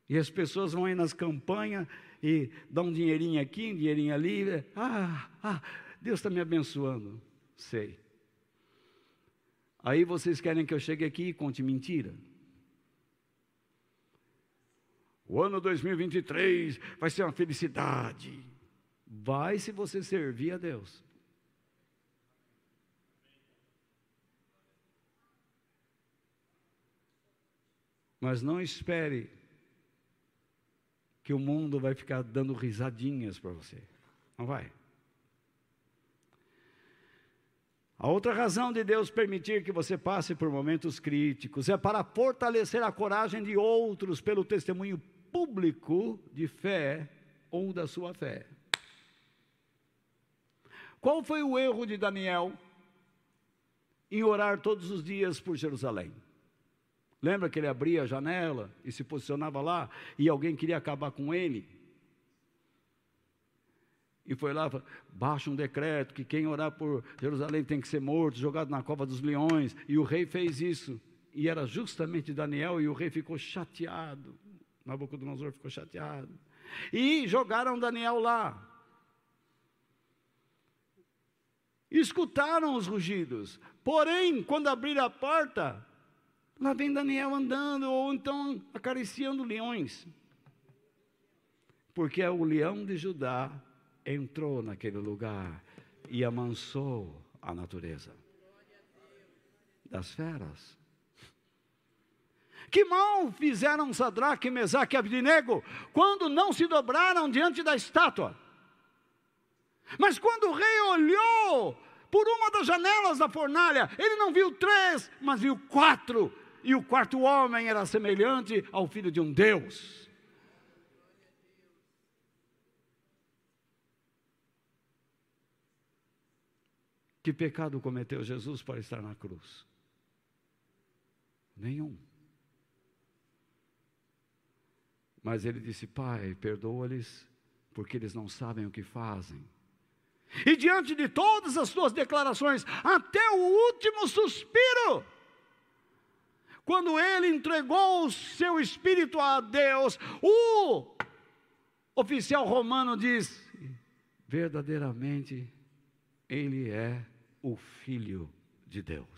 E as pessoas vão aí nas campanhas e dão um dinheirinho aqui, um dinheirinho ali. Ah, ah, Deus está me abençoando. Sei. Aí vocês querem que eu chegue aqui e conte mentira. O ano 2023 vai ser uma felicidade. Vai se você servir a Deus. Mas não espere que o mundo vai ficar dando risadinhas para você. Não vai. A outra razão de Deus permitir que você passe por momentos críticos é para fortalecer a coragem de outros pelo testemunho público de fé ou da sua fé. Qual foi o erro de Daniel em orar todos os dias por Jerusalém? Lembra que ele abria a janela e se posicionava lá e alguém queria acabar com ele? E foi lá, baixa um decreto que quem orar por Jerusalém tem que ser morto, jogado na cova dos leões. E o rei fez isso. E era justamente Daniel, e o rei ficou chateado. Nabucodonosor ficou chateado. E jogaram Daniel lá. Escutaram os rugidos. Porém, quando abriram a porta, Lá vem Daniel andando, ou então acariciando leões. Porque o leão de Judá entrou naquele lugar e amansou a natureza das feras. Que mal fizeram Sadraque, Mesaque e Abdinego quando não se dobraram diante da estátua? Mas quando o rei olhou por uma das janelas da fornalha, ele não viu três, mas viu quatro e o quarto homem era semelhante ao filho de um Deus. Que pecado cometeu Jesus para estar na cruz? Nenhum. Mas ele disse: Pai, perdoa-lhes, porque eles não sabem o que fazem. E diante de todas as suas declarações, até o último suspiro, quando ele entregou o seu espírito a Deus, o oficial romano diz: verdadeiramente ele é o filho de Deus.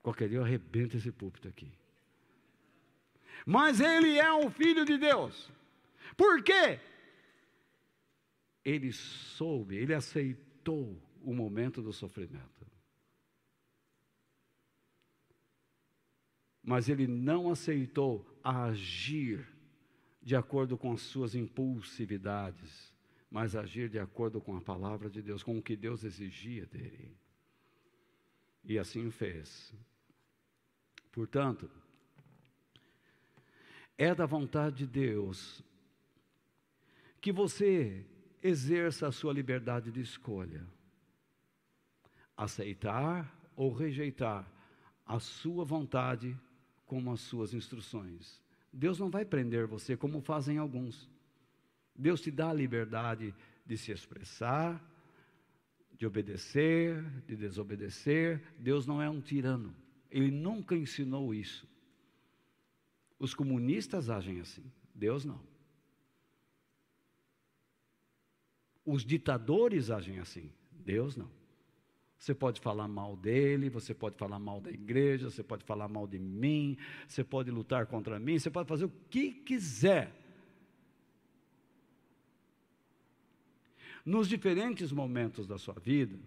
Qualquer dia eu arrebento esse púlpito aqui. Mas ele é o filho de Deus. Por quê? Ele soube, ele aceitou o momento do sofrimento. Mas ele não aceitou agir de acordo com as suas impulsividades, mas agir de acordo com a palavra de Deus, com o que Deus exigia dele. E assim fez. Portanto, é da vontade de Deus que você exerça a sua liberdade de escolha. Aceitar ou rejeitar a sua vontade como as suas instruções. Deus não vai prender você como fazem alguns. Deus te dá a liberdade de se expressar, de obedecer, de desobedecer. Deus não é um tirano. Ele nunca ensinou isso. Os comunistas agem assim, Deus não. Os ditadores agem assim, Deus não. Você pode falar mal dele, você pode falar mal da igreja, você pode falar mal de mim, você pode lutar contra mim, você pode fazer o que quiser. Nos diferentes momentos da sua vida,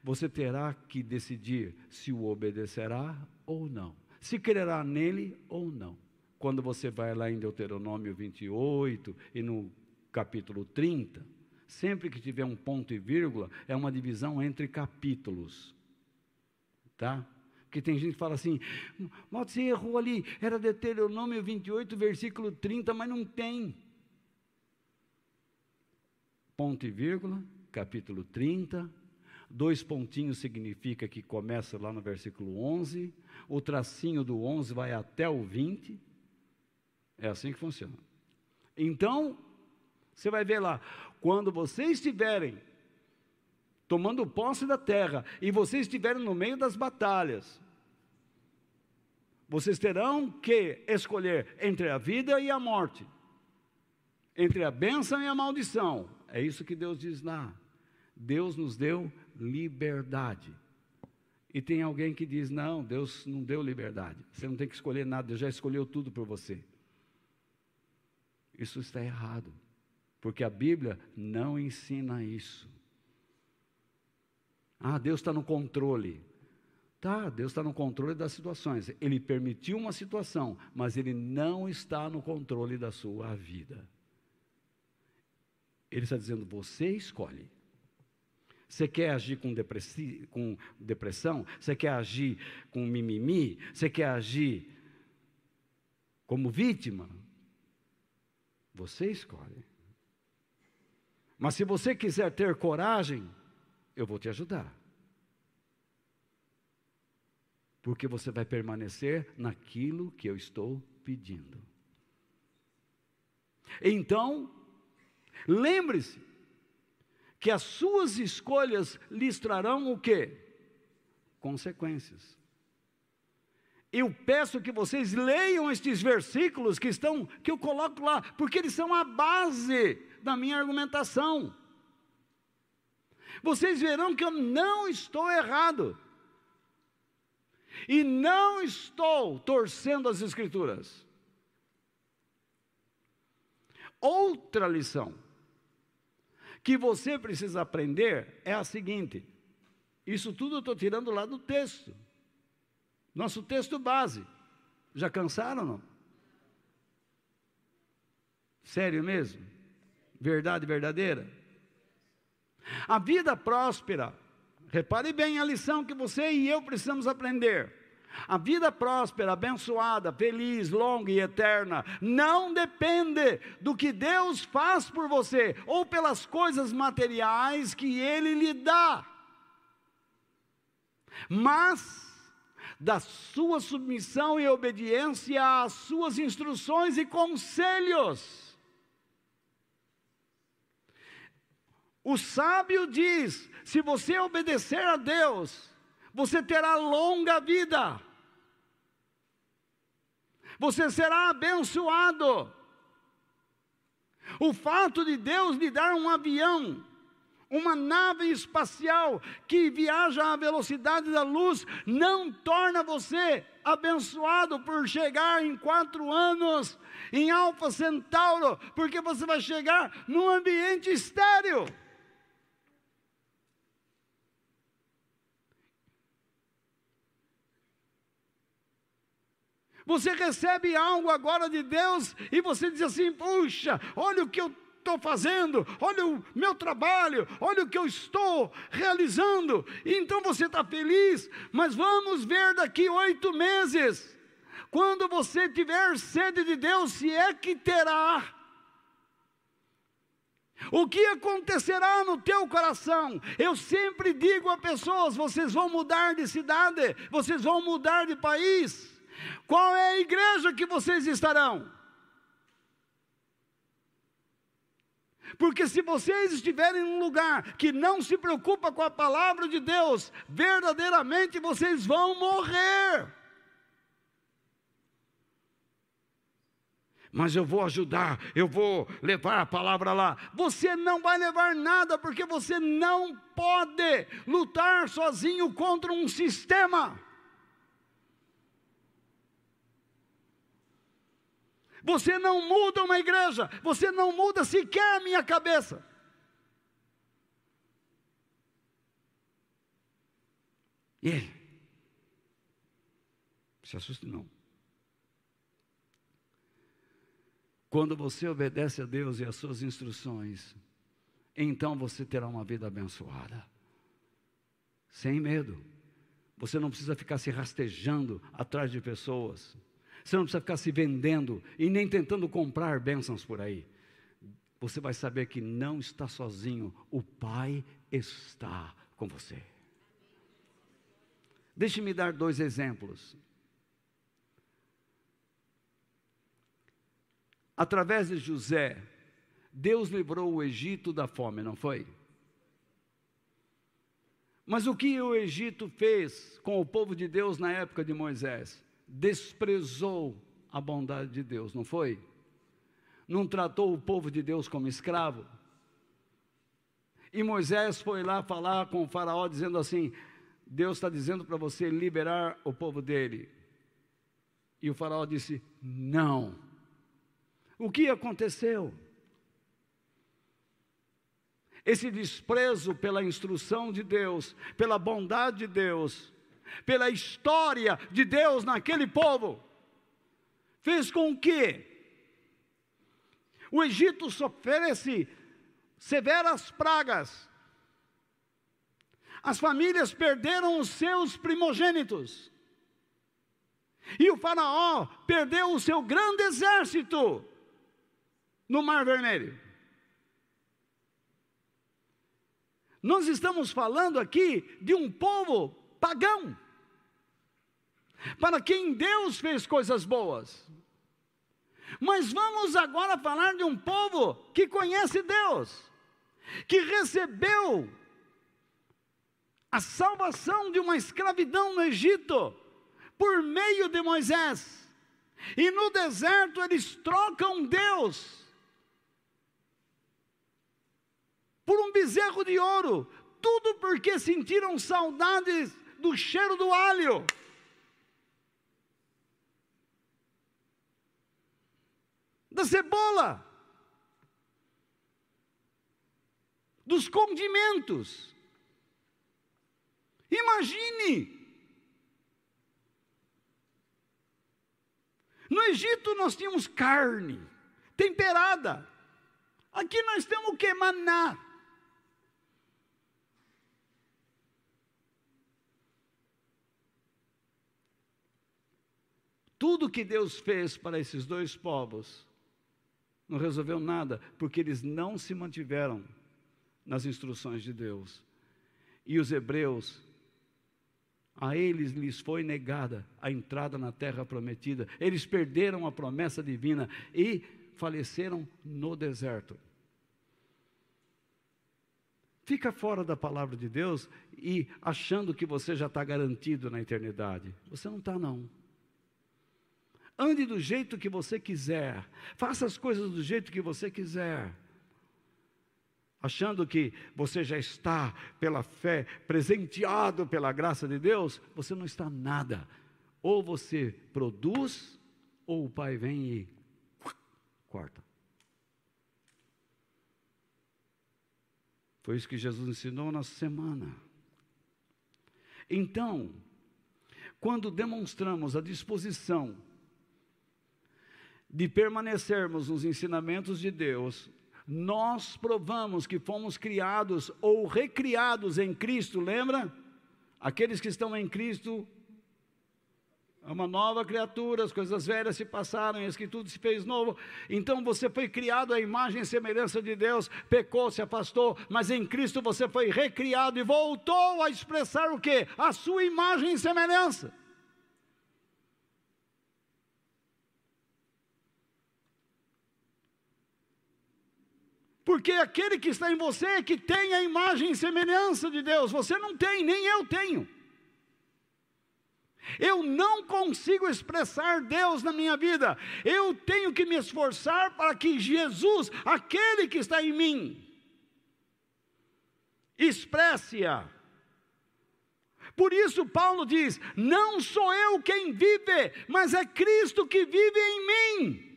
você terá que decidir se o obedecerá ou não, se crerá nele ou não. Quando você vai lá em Deuteronômio 28 e no capítulo 30, sempre que tiver um ponto e vírgula, é uma divisão entre capítulos. Tá? Porque tem gente que fala assim, mas você errou ali, era Deuteronômio 28, versículo 30, mas não tem. Ponto e vírgula, capítulo 30, dois pontinhos significa que começa lá no versículo 11, o tracinho do 11 vai até o 20, é assim que funciona. Então, você vai ver lá, quando vocês estiverem tomando posse da terra e vocês estiverem no meio das batalhas, vocês terão que escolher entre a vida e a morte, entre a bênção e a maldição. É isso que Deus diz lá. Deus nos deu liberdade. E tem alguém que diz: não, Deus não deu liberdade. Você não tem que escolher nada, Deus já escolheu tudo por você. Isso está errado, porque a Bíblia não ensina isso. Ah, Deus está no controle. Tá, Deus está no controle das situações. Ele permitiu uma situação, mas Ele não está no controle da sua vida. Ele está dizendo: você escolhe. Você quer agir com, com depressão? Você quer agir com mimimi? Você quer agir como vítima? Você escolhe. Mas se você quiser ter coragem, eu vou te ajudar. Porque você vai permanecer naquilo que eu estou pedindo. Então, lembre-se que as suas escolhas lhes trarão o quê? Consequências. Eu peço que vocês leiam estes versículos que estão que eu coloco lá, porque eles são a base da minha argumentação. Vocês verão que eu não estou errado. E não estou torcendo as escrituras. Outra lição que você precisa aprender é a seguinte: isso tudo eu estou tirando lá do texto. Nosso texto base. Já cansaram não? Sério mesmo? Verdade verdadeira? A vida próspera, repare bem a lição que você e eu precisamos aprender. A vida próspera, abençoada, feliz, longa e eterna não depende do que Deus faz por você ou pelas coisas materiais que Ele lhe dá, mas da sua submissão e obediência às suas instruções e conselhos. O sábio diz: se você obedecer a Deus, você terá longa vida, você será abençoado. O fato de Deus lhe dar um avião, uma nave espacial que viaja à velocidade da luz não torna você abençoado por chegar em quatro anos em Alfa Centauro, porque você vai chegar num ambiente estéreo. Você recebe algo agora de Deus e você diz assim: puxa, olha o que eu estou fazendo, olha o meu trabalho, olha o que eu estou realizando. Então você está feliz, mas vamos ver daqui oito meses, quando você tiver sede de Deus, se é que terá. O que acontecerá no teu coração? Eu sempre digo a pessoas: vocês vão mudar de cidade, vocês vão mudar de país. Qual é a igreja que vocês estarão? Porque se vocês estiverem em um lugar que não se preocupa com a palavra de Deus, verdadeiramente vocês vão morrer. Mas eu vou ajudar, eu vou levar a palavra lá. Você não vai levar nada, porque você não pode lutar sozinho contra um sistema. Você não muda uma igreja, você não muda sequer a minha cabeça. E ele? Se assuste não. Quando você obedece a Deus e às suas instruções, então você terá uma vida abençoada. Sem medo. Você não precisa ficar se rastejando atrás de pessoas. Você não precisa ficar se vendendo e nem tentando comprar bênçãos por aí. Você vai saber que não está sozinho, o Pai está com você. Deixe-me dar dois exemplos. Através de José, Deus livrou o Egito da fome, não foi? Mas o que o Egito fez com o povo de Deus na época de Moisés? Desprezou a bondade de Deus, não foi? Não tratou o povo de Deus como escravo? E Moisés foi lá falar com o Faraó, dizendo assim: Deus está dizendo para você liberar o povo dele. E o Faraó disse: Não. O que aconteceu? Esse desprezo pela instrução de Deus, pela bondade de Deus, pela história de Deus naquele povo, fez com que o Egito sofresse severas pragas. As famílias perderam os seus primogênitos. E o Faraó perdeu o seu grande exército no Mar Vermelho. Nós estamos falando aqui de um povo pagão, para quem Deus fez coisas boas. Mas vamos agora falar de um povo que conhece Deus, que recebeu a salvação de uma escravidão no Egito por meio de Moisés. E no deserto eles trocam Deus por um bezerro de ouro, tudo porque sentiram saudades do cheiro do alho. Da cebola, dos condimentos. Imagine. No Egito nós tínhamos carne temperada. Aqui nós temos o que? Maná. Tudo que Deus fez para esses dois povos não resolveu nada, porque eles não se mantiveram nas instruções de Deus. E os hebreus, a eles lhes foi negada a entrada na terra prometida, eles perderam a promessa divina e faleceram no deserto. Fica fora da palavra de Deus e achando que você já está garantido na eternidade. Você não está, não. Ande do jeito que você quiser. Faça as coisas do jeito que você quiser. Achando que você já está, pela fé, presenteado pela graça de Deus, você não está nada. Ou você produz, ou o Pai vem e corta. Foi isso que Jesus ensinou na semana. Então, quando demonstramos a disposição de permanecermos nos ensinamentos de Deus, nós provamos que fomos criados ou recriados em Cristo, lembra? Aqueles que estão em Cristo, é uma nova criatura, as coisas velhas se passaram, eis que tudo se fez novo. Então você foi criado à imagem e semelhança de Deus, pecou, se afastou, mas em Cristo você foi recriado e voltou a expressar o que? A sua imagem e semelhança. Porque aquele que está em você é que tem a imagem e semelhança de Deus, você não tem, nem eu tenho. Eu não consigo expressar Deus na minha vida. Eu tenho que me esforçar para que Jesus, aquele que está em mim, expresse-a. Por isso Paulo diz: Não sou eu quem vive, mas é Cristo que vive em mim.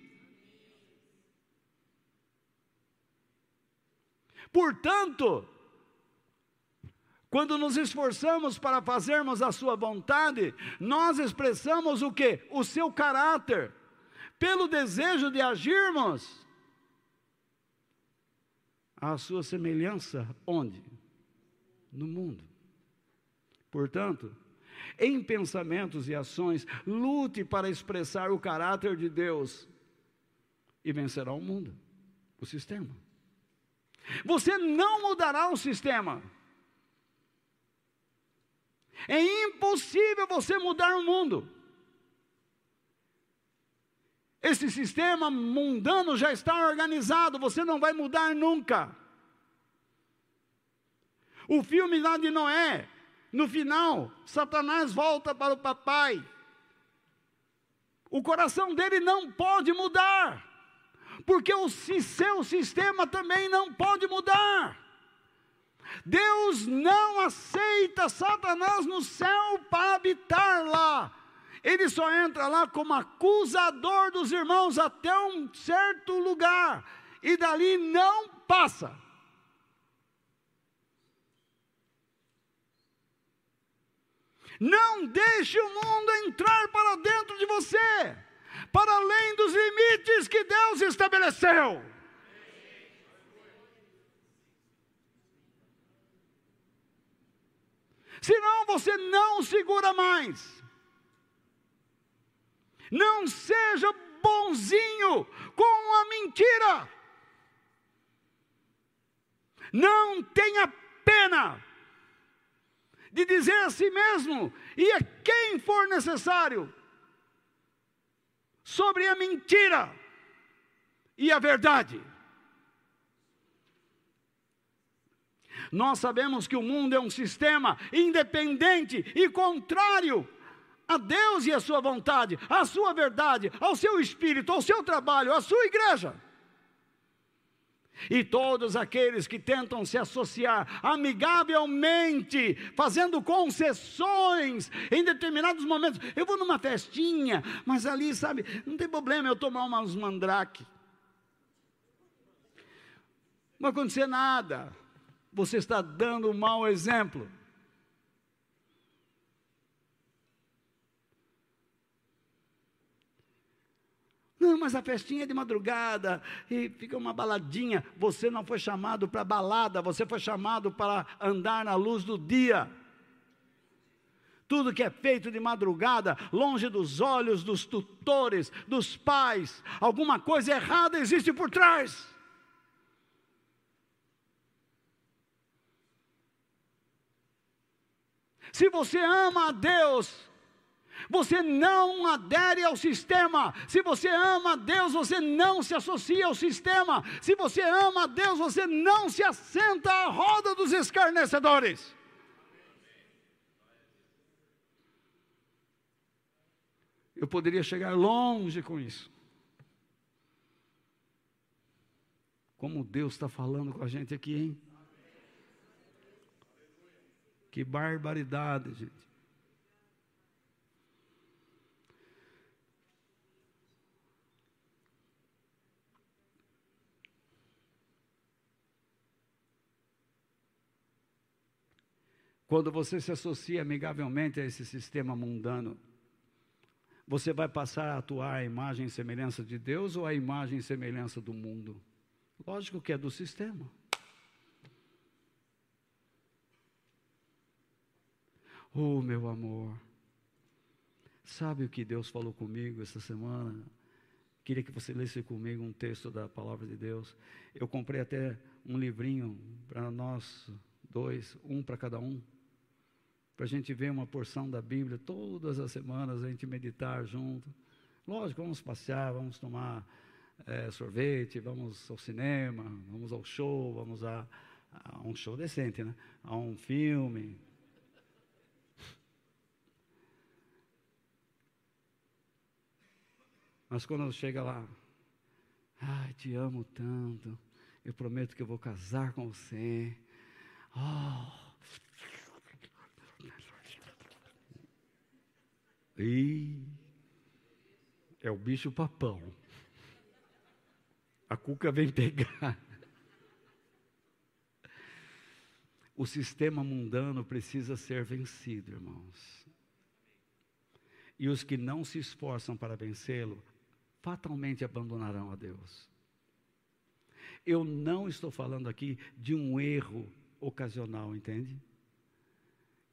Portanto, Quando nos esforçamos para fazermos a sua vontade, nós expressamos o que? O seu caráter, pelo desejo de agirmos à sua semelhança, onde? No mundo. Portanto, em pensamentos e ações, lute para expressar o caráter de Deus e vencerá o mundo, o sistema. Você não mudará o sistema. É impossível você mudar o mundo. Esse sistema mundano já está organizado, você não vai mudar nunca. O filme lá de Noé, no final, Satanás volta para o papai. O coração dele não pode mudar, porque o seu sistema também não pode mudar. Deus não aceita Satanás no céu para habitar lá. Ele só entra lá como acusador dos irmãos até um certo lugar e dali não passa. Não deixe o mundo entrar para dentro de você, para além dos limites que Deus estabeleceu. senão você não segura mais. Não seja bonzinho com a mentira. Não tenha pena de dizer a si mesmo e a quem for necessário sobre a mentira e a verdade. Nós sabemos que o mundo é um sistema independente e contrário a Deus e a sua vontade, à sua verdade, ao seu espírito, ao seu trabalho, à sua igreja. E todos aqueles que tentam se associar amigavelmente, fazendo concessões em determinados momentos. Eu vou numa festinha, mas ali, sabe, não tem problema eu tomar umas mandrake. Não vai acontecer nada você está dando um mau exemplo. Não, mas a festinha é de madrugada e fica uma baladinha. Você não foi chamado para balada, você foi chamado para andar na luz do dia. Tudo que é feito de madrugada, longe dos olhos dos tutores, dos pais, alguma coisa errada existe por trás. Se você ama a Deus, você não adere ao sistema. Se você ama a Deus, você não se associa ao sistema. Se você ama a Deus, você não se assenta à roda dos escarnecedores. Eu poderia chegar longe com isso. Como Deus está falando com a gente aqui, hein? Que barbaridade, gente. Quando você se associa amigavelmente a esse sistema mundano, você vai passar a atuar a imagem e semelhança de Deus ou a imagem e semelhança do mundo? Lógico que é do sistema. Oh, meu amor. Sabe o que Deus falou comigo essa semana? Queria que você lesse comigo um texto da palavra de Deus. Eu comprei até um livrinho para nós dois, um para cada um, para a gente ver uma porção da Bíblia todas as semanas, a gente meditar junto. Lógico, vamos passear, vamos tomar é, sorvete, vamos ao cinema, vamos ao show, vamos a, a um show decente, né? A um filme, Mas quando chega lá, ai, te amo tanto, eu prometo que eu vou casar com você. Oh. E é o bicho papão. A cuca vem pegar. O sistema mundano precisa ser vencido, irmãos. E os que não se esforçam para vencê-lo, fatalmente abandonarão a Deus. Eu não estou falando aqui de um erro ocasional, entende?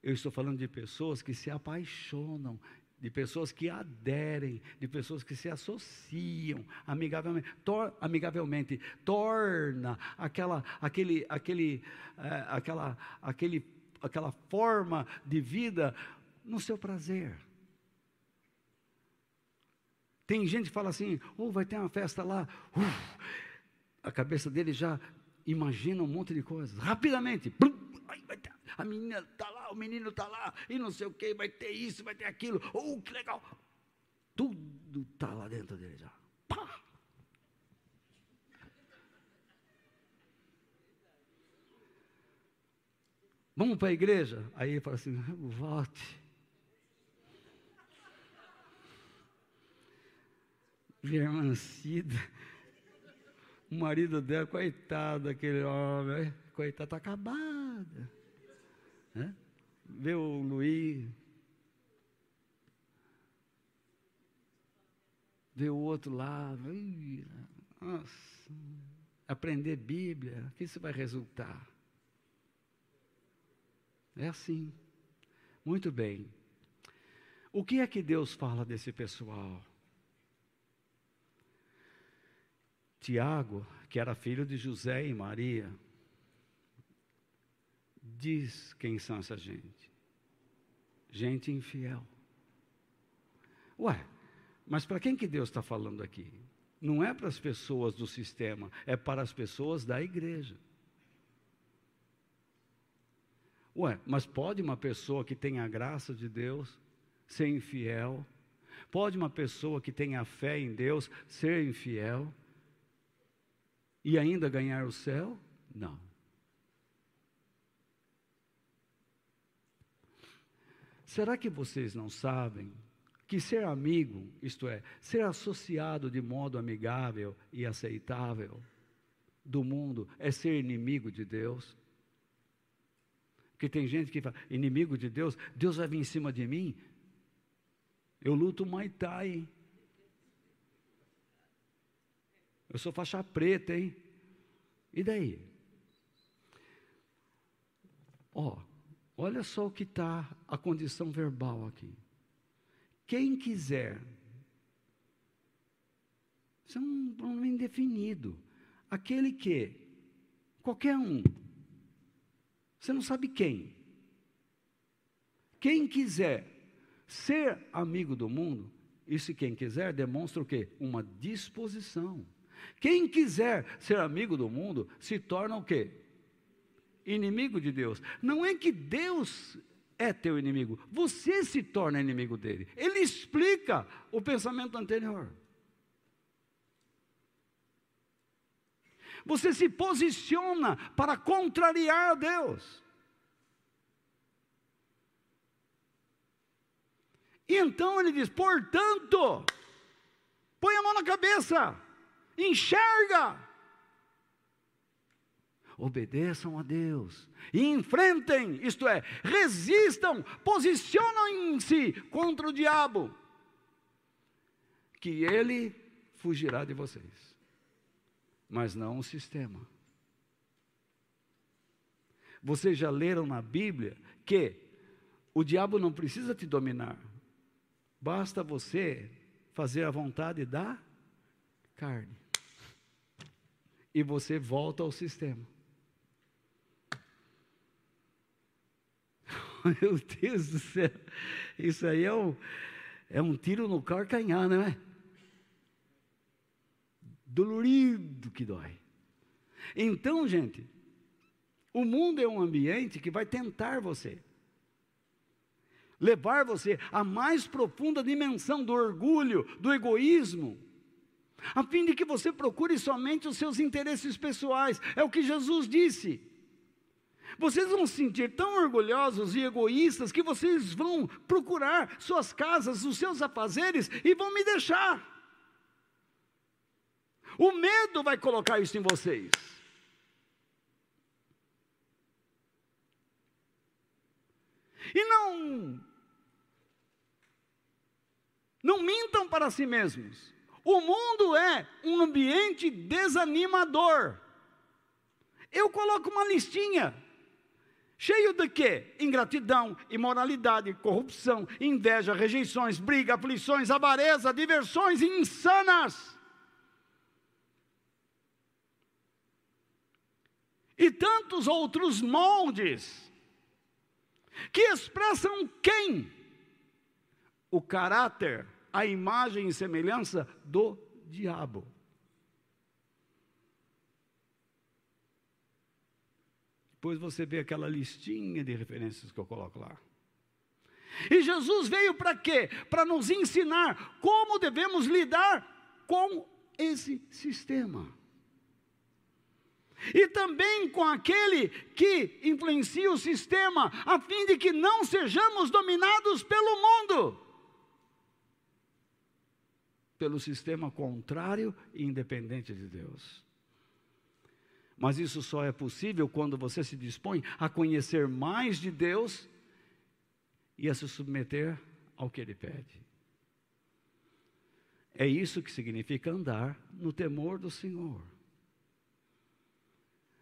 Eu estou falando de pessoas que se apaixonam, de pessoas que aderem, de pessoas que se associam amigavelmente, tor, amigavelmente torna aquela, aquele, aquele, é, aquela, aquele, aquela forma de vida no seu prazer. Tem gente que fala assim, oh, vai ter uma festa lá, uh, a cabeça dele já imagina um monte de coisas, rapidamente, plum, ai, a menina está lá, o menino está lá, e não sei o que, vai ter isso, vai ter aquilo, oh, que legal. Tudo está lá dentro dele já. Pá! Vamos para a igreja? Aí ele fala assim: volte. Minha irmã Cida, o marido dela, coitado daquele homem, coitado, está acabado. Né? Vê o Luiz. Vê o outro lado. Nossa, aprender Bíblia, o que isso vai resultar? É assim. Muito bem. O que é que Deus fala desse pessoal? Tiago, que era filho de José e Maria, diz quem são essa gente. Gente infiel. Ué, mas para quem que Deus está falando aqui? Não é para as pessoas do sistema, é para as pessoas da igreja. Ué, mas pode uma pessoa que tem a graça de Deus ser infiel? Pode uma pessoa que tenha fé em Deus ser infiel? E ainda ganhar o céu? Não. Será que vocês não sabem que ser amigo, isto é, ser associado de modo amigável e aceitável do mundo, é ser inimigo de Deus? Porque tem gente que fala, inimigo de Deus, Deus vai vir em cima de mim. Eu luto Muay Thai. Eu sou faixa preta, hein? E daí? Ó, oh, Olha só o que está a condição verbal aqui. Quem quiser, isso é um pronome indefinido. Aquele que, qualquer um, você não sabe quem. Quem quiser ser amigo do mundo, isso quem quiser demonstra o quê? Uma disposição. Quem quiser ser amigo do mundo se torna o quê? Inimigo de Deus. Não é que Deus é teu inimigo, você se torna inimigo dele. Ele explica o pensamento anterior. Você se posiciona para contrariar a Deus. E então ele diz: portanto, põe a mão na cabeça, enxerga, obedeçam a Deus e enfrentem, isto é, resistam, posicionem-se contra o diabo, que ele fugirá de vocês, mas não o sistema. Vocês já leram na Bíblia que o diabo não precisa te dominar, basta você fazer a vontade da carne. E você volta ao sistema. Meu Deus do céu, isso aí é um, é um tiro no calcanhar, não é? Dolorido que dói. Então, gente, o mundo é um ambiente que vai tentar você, levar você à mais profunda dimensão do orgulho, do egoísmo, a fim de que você procure somente os seus interesses pessoais. É o que Jesus disse. Vocês vão se sentir tão orgulhosos e egoístas que vocês vão procurar suas casas, os seus afazeres e vão me deixar. O medo vai colocar isso em vocês. E não não mintam para si mesmos. O mundo é um ambiente desanimador. Eu coloco uma listinha. Cheio de quê? Ingratidão, imoralidade, corrupção, inveja, rejeições, briga, aflições, avareza, diversões insanas. E tantos outros moldes que expressam quem? O caráter a imagem e semelhança do diabo. Depois você vê aquela listinha de referências que eu coloco lá. E Jesus veio para quê? Para nos ensinar como devemos lidar com esse sistema. E também com aquele que influencia o sistema, a fim de que não sejamos dominados pelo mundo pelo sistema contrário e independente de Deus. Mas isso só é possível quando você se dispõe a conhecer mais de Deus e a se submeter ao que Ele pede. É isso que significa andar no temor do Senhor.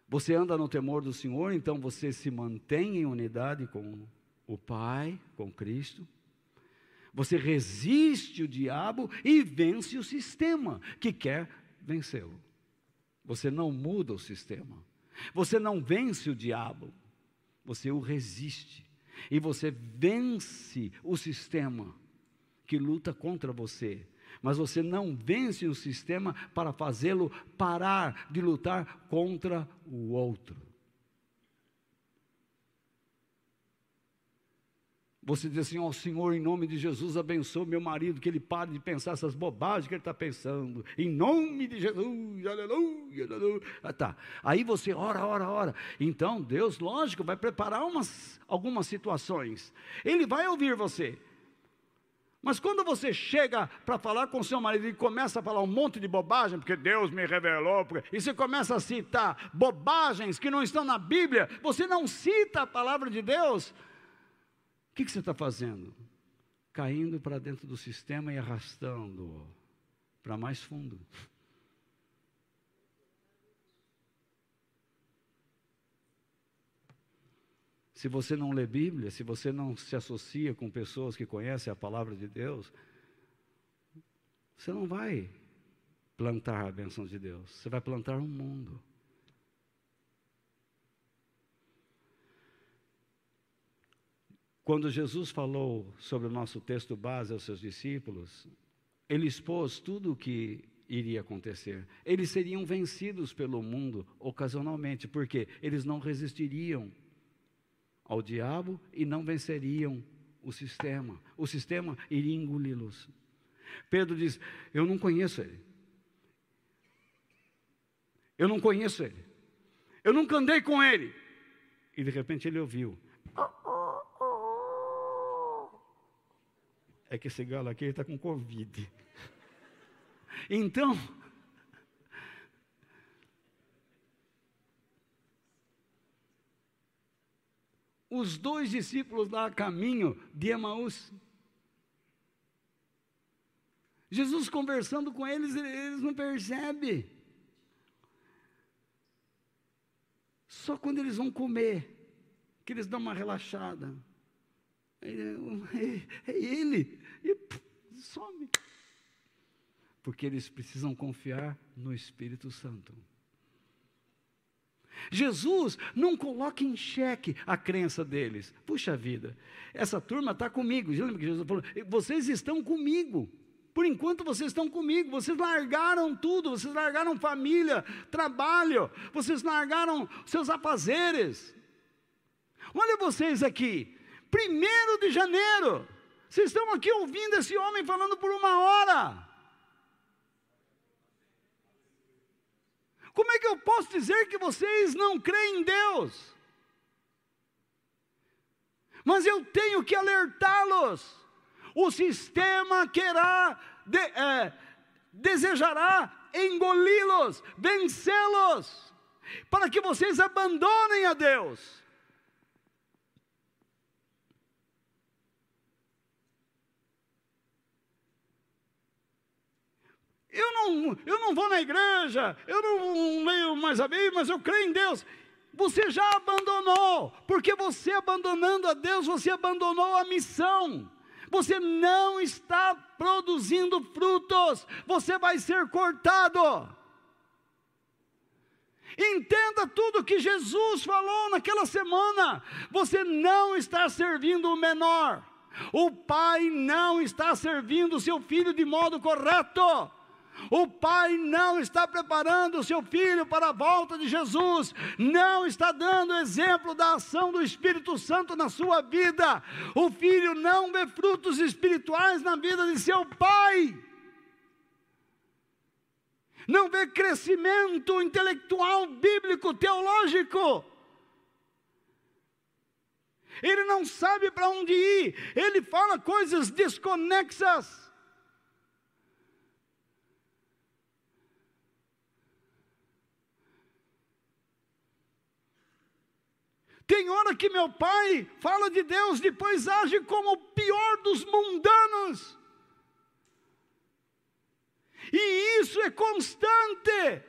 Você anda no temor do Senhor, então você se mantém em unidade com o Pai, com Cristo, você resiste o diabo e vence o sistema que quer vencê-lo. Você não muda o sistema. Você não vence o diabo. Você o resiste. E você vence o sistema que luta contra você. Mas você não vence o sistema para fazê-lo parar de lutar contra o outro. Você diz assim, ó oh, Senhor, em nome de Jesus, abençoe meu marido, que ele pare de pensar essas bobagens que ele está pensando. Em nome de Jesus, aleluia, aleluia. Ah, tá. Aí você ora, ora, ora. Então, Deus, lógico, vai preparar umas, algumas situações. Ele vai ouvir você. Mas quando você chega para falar com seu marido e começa a falar um monte de bobagem, porque Deus me revelou, porque, e você começa a citar bobagens que não estão na Bíblia, você não cita a palavra de Deus, o que, que você está fazendo? Caindo para dentro do sistema e arrastando para mais fundo. Se você não lê Bíblia, se você não se associa com pessoas que conhecem a palavra de Deus, você não vai plantar a bênção de Deus, você vai plantar um mundo. Quando Jesus falou sobre o nosso texto base aos seus discípulos, ele expôs tudo o que iria acontecer. Eles seriam vencidos pelo mundo ocasionalmente, porque eles não resistiriam ao diabo e não venceriam o sistema. O sistema iria engoli-los. Pedro diz: Eu não conheço ele. Eu não conheço ele. Eu nunca andei com ele. E de repente ele ouviu: é que esse galo aqui está com Covid. Então, os dois discípulos lá a caminho de Emaús, Jesus conversando com eles, eles não percebem. Só quando eles vão comer, que eles dão uma relaxada. É, é ele. E some. Porque eles precisam confiar no Espírito Santo. Jesus não coloca em xeque a crença deles. Puxa vida, essa turma está comigo. Lembra que Jesus falou? Vocês estão comigo. Por enquanto vocês estão comigo, vocês largaram tudo, vocês largaram família, trabalho, vocês largaram seus afazeres. Olha vocês aqui, Primeiro de janeiro. Vocês estão aqui ouvindo esse homem falando por uma hora. Como é que eu posso dizer que vocês não creem em Deus? Mas eu tenho que alertá-los. O sistema querá, de, é, desejará engoli-los, vencê-los, para que vocês abandonem a Deus. Eu não, eu não vou na igreja, eu não leio mais a Bíblia, mas eu creio em Deus. Você já abandonou, porque você abandonando a Deus, você abandonou a missão. Você não está produzindo frutos, você vai ser cortado. Entenda tudo que Jesus falou naquela semana. Você não está servindo o menor. O pai não está servindo o seu filho de modo correto. O pai não está preparando o seu filho para a volta de Jesus, não está dando exemplo da ação do Espírito Santo na sua vida. O filho não vê frutos espirituais na vida de seu pai. Não vê crescimento intelectual, bíblico, teológico. Ele não sabe para onde ir, ele fala coisas desconexas. Tem hora que meu pai fala de Deus, depois age como o pior dos mundanos. E isso é constante.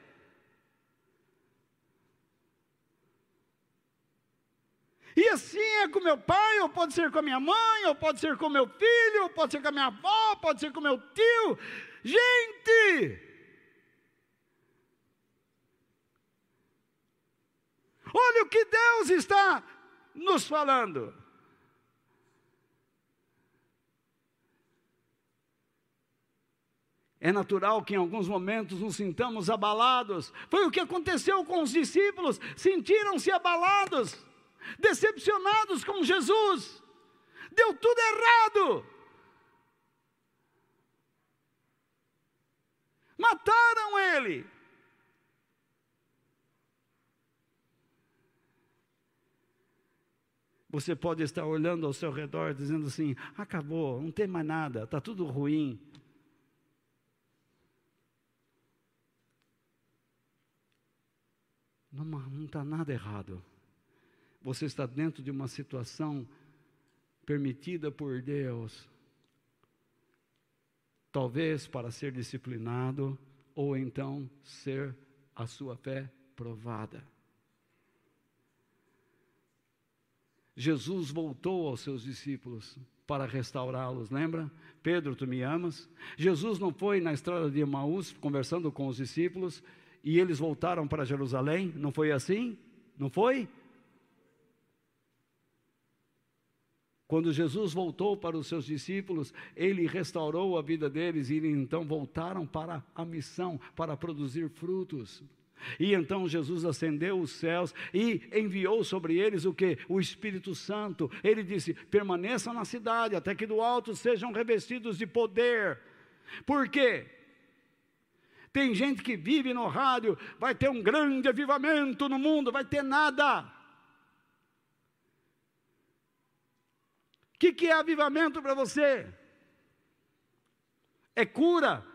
E assim é com meu pai, ou pode ser com a minha mãe, ou pode ser com meu filho, ou pode ser com a minha avó, pode ser com meu tio. Gente! Olha o que Deus está nos falando. É natural que em alguns momentos nos sintamos abalados. Foi o que aconteceu com os discípulos. Sentiram-se abalados, decepcionados com Jesus. Deu tudo errado. Mataram ele. Você pode estar olhando ao seu redor dizendo assim: acabou, não tem mais nada, está tudo ruim. Não está nada errado. Você está dentro de uma situação permitida por Deus, talvez para ser disciplinado, ou então ser a sua fé provada. Jesus voltou aos seus discípulos para restaurá-los, lembra? Pedro, tu me amas? Jesus não foi na estrada de Emaús conversando com os discípulos e eles voltaram para Jerusalém? Não foi assim? Não foi? Quando Jesus voltou para os seus discípulos, ele restaurou a vida deles e então voltaram para a missão, para produzir frutos. E então Jesus ascendeu os céus e enviou sobre eles o que? O Espírito Santo. Ele disse: permaneçam na cidade até que do alto sejam revestidos de poder. Por quê? Tem gente que vive no rádio, vai ter um grande avivamento no mundo, vai ter nada. O que, que é avivamento para você? É cura,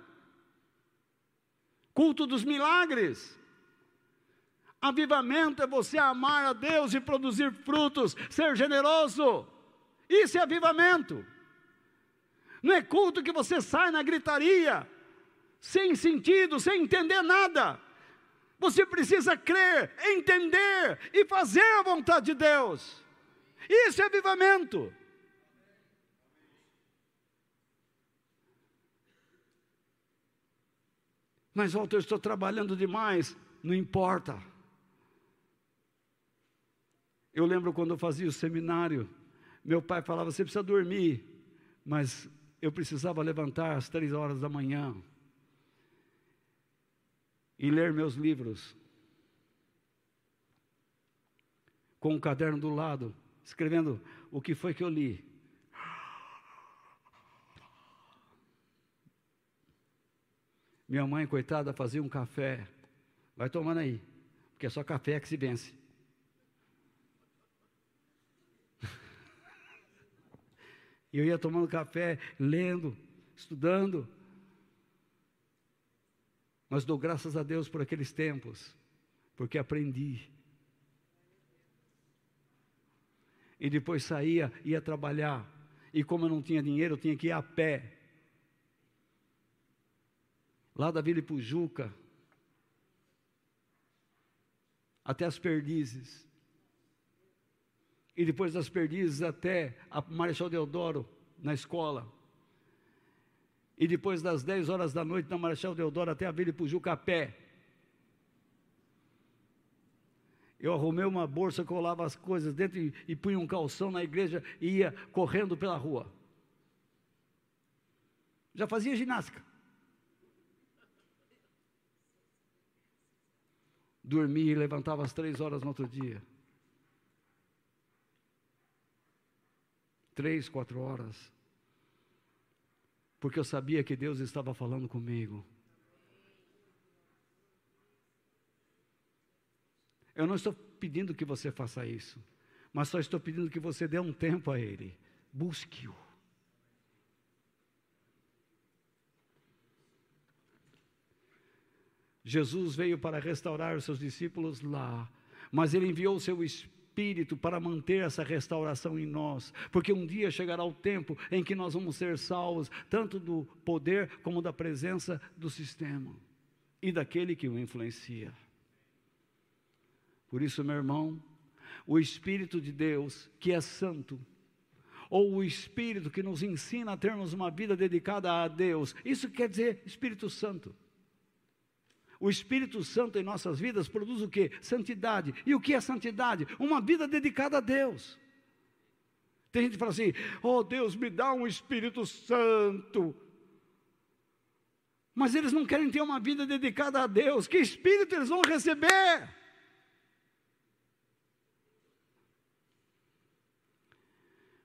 culto dos milagres. Avivamento é você amar a Deus e produzir frutos, ser generoso. Isso é avivamento. Não é culto que você sai na gritaria, sem sentido, sem entender nada. Você precisa crer, entender e fazer a vontade de Deus. Isso é avivamento. Mas, Walter, eu estou trabalhando demais. Não importa. Eu lembro quando eu fazia o seminário, meu pai falava: você precisa dormir, mas eu precisava levantar às três horas da manhã e ler meus livros, com um caderno do lado, escrevendo o que foi que eu li. Minha mãe, coitada, fazia um café. Vai tomando aí, porque é só café que se vence. E eu ia tomando café, lendo, estudando. Mas dou graças a Deus por aqueles tempos, porque aprendi. E depois saía, ia trabalhar. E como eu não tinha dinheiro, eu tinha que ir a pé. lá da Vila Ipujuca, até as Perdizes, e depois das Perdizes até a Marechal Deodoro, na escola, e depois das 10 horas da noite na Marechal Deodoro até a Vila Ipujuca a pé. Eu arrumei uma bolsa, colava as coisas dentro e, e punha um calção na igreja e ia correndo pela rua. Já fazia ginástica. Dormia e levantava às três horas no outro dia. Três, quatro horas. Porque eu sabia que Deus estava falando comigo. Eu não estou pedindo que você faça isso, mas só estou pedindo que você dê um tempo a Ele. Busque-o. Jesus veio para restaurar os seus discípulos lá, mas ele enviou o seu Espírito para manter essa restauração em nós, porque um dia chegará o tempo em que nós vamos ser salvos, tanto do poder como da presença do sistema e daquele que o influencia. Por isso, meu irmão, o Espírito de Deus, que é santo, ou o Espírito que nos ensina a termos uma vida dedicada a Deus, isso quer dizer Espírito Santo. O Espírito Santo em nossas vidas produz o que? Santidade. E o que é santidade? Uma vida dedicada a Deus. Tem gente que fala assim: oh Deus, me dá um Espírito Santo. Mas eles não querem ter uma vida dedicada a Deus. Que Espírito eles vão receber?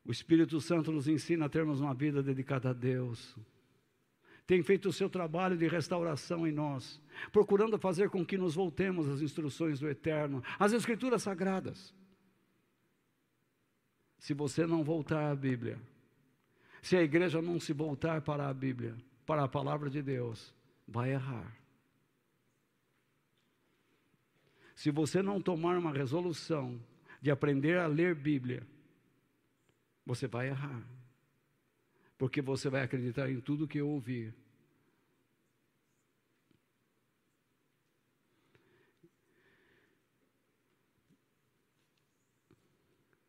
O Espírito Santo nos ensina a termos uma vida dedicada a Deus tem feito o seu trabalho de restauração em nós, procurando fazer com que nos voltemos às instruções do Eterno, às Escrituras Sagradas. Se você não voltar à Bíblia, se a igreja não se voltar para a Bíblia, para a palavra de Deus, vai errar. Se você não tomar uma resolução de aprender a ler Bíblia, você vai errar porque você vai acreditar em tudo que eu ouvir.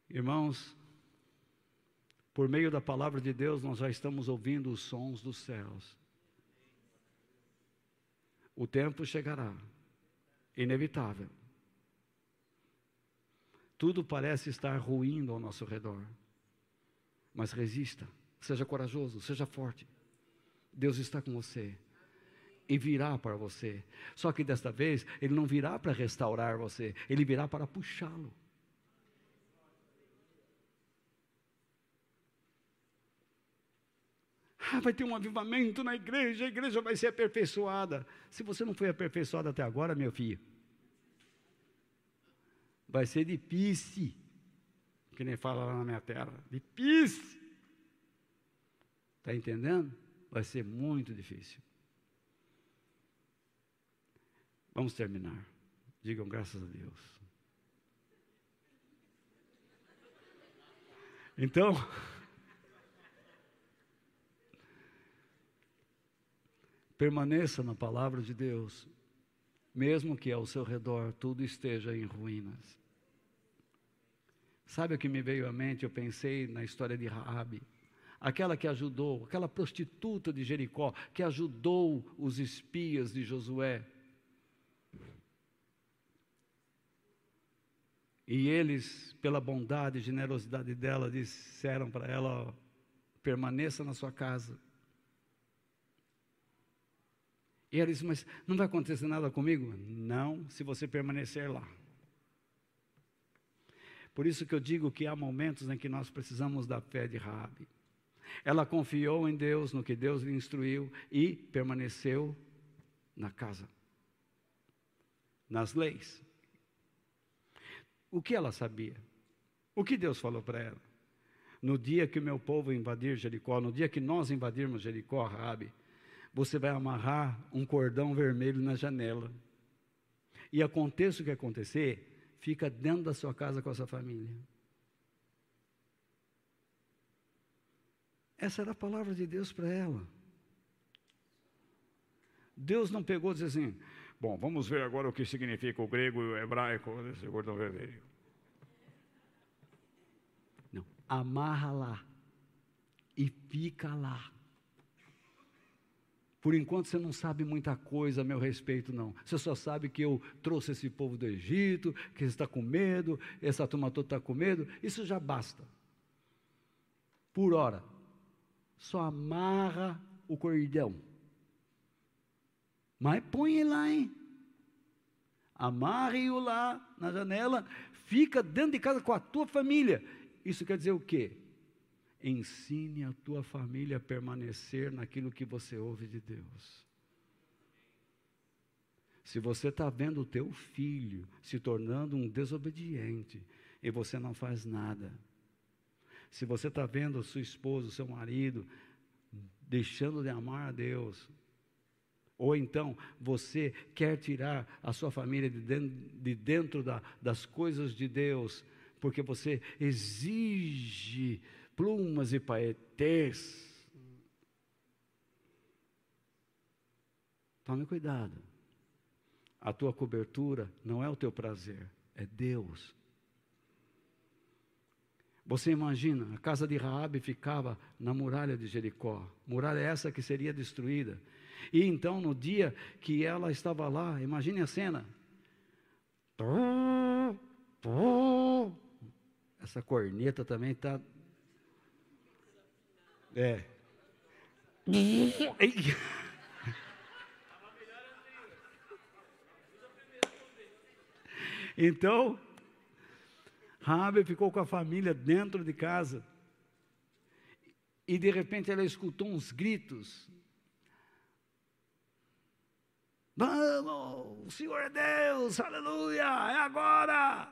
Irmãos, por meio da palavra de Deus, nós já estamos ouvindo os sons dos céus. O tempo chegará, inevitável. Tudo parece estar ruindo ao nosso redor, mas resista. Seja corajoso, seja forte. Deus está com você e virá para você. Só que desta vez, Ele não virá para restaurar você, Ele virá para puxá-lo. Ah, vai ter um avivamento na igreja, a igreja vai ser aperfeiçoada. Se você não foi aperfeiçoado até agora, meu filho, vai ser pisse, que nem fala lá na minha terra, pisse. Está entendendo? Vai ser muito difícil. Vamos terminar. Digam graças a Deus. Então, permaneça na palavra de Deus, mesmo que ao seu redor tudo esteja em ruínas. Sabe o que me veio à mente? Eu pensei na história de Raabe aquela que ajudou, aquela prostituta de Jericó, que ajudou os espias de Josué. E eles, pela bondade e generosidade dela, disseram para ela: permaneça na sua casa. E ela disse: Mas não vai acontecer nada comigo? Não, se você permanecer lá. Por isso que eu digo que há momentos em que nós precisamos da fé de Raabe. Ela confiou em Deus, no que Deus lhe instruiu e permaneceu na casa, nas leis. O que ela sabia? O que Deus falou para ela? No dia que o meu povo invadir Jericó, no dia que nós invadirmos Jericó, Rabi, você vai amarrar um cordão vermelho na janela. E aconteça o que acontecer, fica dentro da sua casa com a sua família. Essa era a palavra de Deus para ela. Deus não pegou e disse assim: bom, vamos ver agora o que significa o grego e o hebraico desse cordão vermelho. Não, amarra lá e fica lá. Por enquanto você não sabe muita coisa a meu respeito, não. Você só sabe que eu trouxe esse povo do Egito, que está com medo, essa turma toda está com medo. Isso já basta. Por hora. Só amarra o cordão. Mas põe lá, hein? Amarre-o lá na janela, fica dentro de casa com a tua família. Isso quer dizer o quê? Ensine a tua família a permanecer naquilo que você ouve de Deus. Se você está vendo o teu filho se tornando um desobediente e você não faz nada, se você está vendo sua esposa, seu marido deixando de amar a Deus, ou então você quer tirar a sua família de dentro, de dentro da, das coisas de Deus, porque você exige plumas e paetês. Tome cuidado. A tua cobertura não é o teu prazer, é Deus. Você imagina, a casa de Raabe ficava na muralha de Jericó, muralha essa que seria destruída. E então, no dia que ela estava lá, imagine a cena. Essa corneta também está é. Então, Rabi ficou com a família dentro de casa. E de repente ela escutou uns gritos. Vamos, o Senhor é Deus, aleluia, é agora.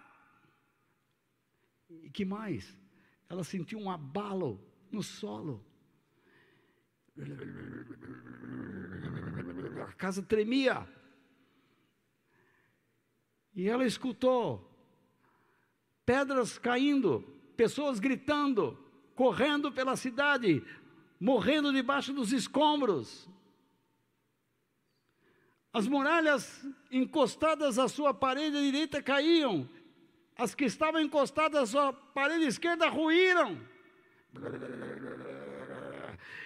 E que mais? Ela sentiu um abalo no solo. A casa tremia. E ela escutou pedras caindo, pessoas gritando, correndo pela cidade, morrendo debaixo dos escombros. As muralhas encostadas à sua parede direita caíam, as que estavam encostadas à sua parede esquerda ruíram.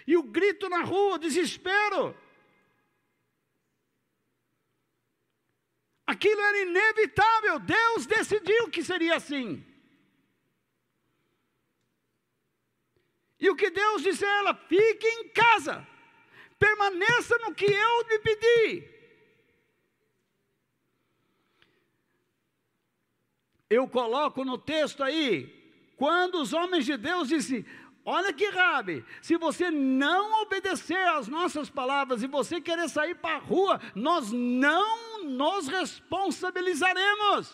E o grito na rua, desespero. Aquilo era inevitável, Deus decidiu que seria assim. E o que Deus disse a ela: fique em casa, permaneça no que eu lhe pedi. Eu coloco no texto aí, quando os homens de Deus disseram: Olha que Rabi, se você não obedecer às nossas palavras e você querer sair para a rua, nós não nos responsabilizaremos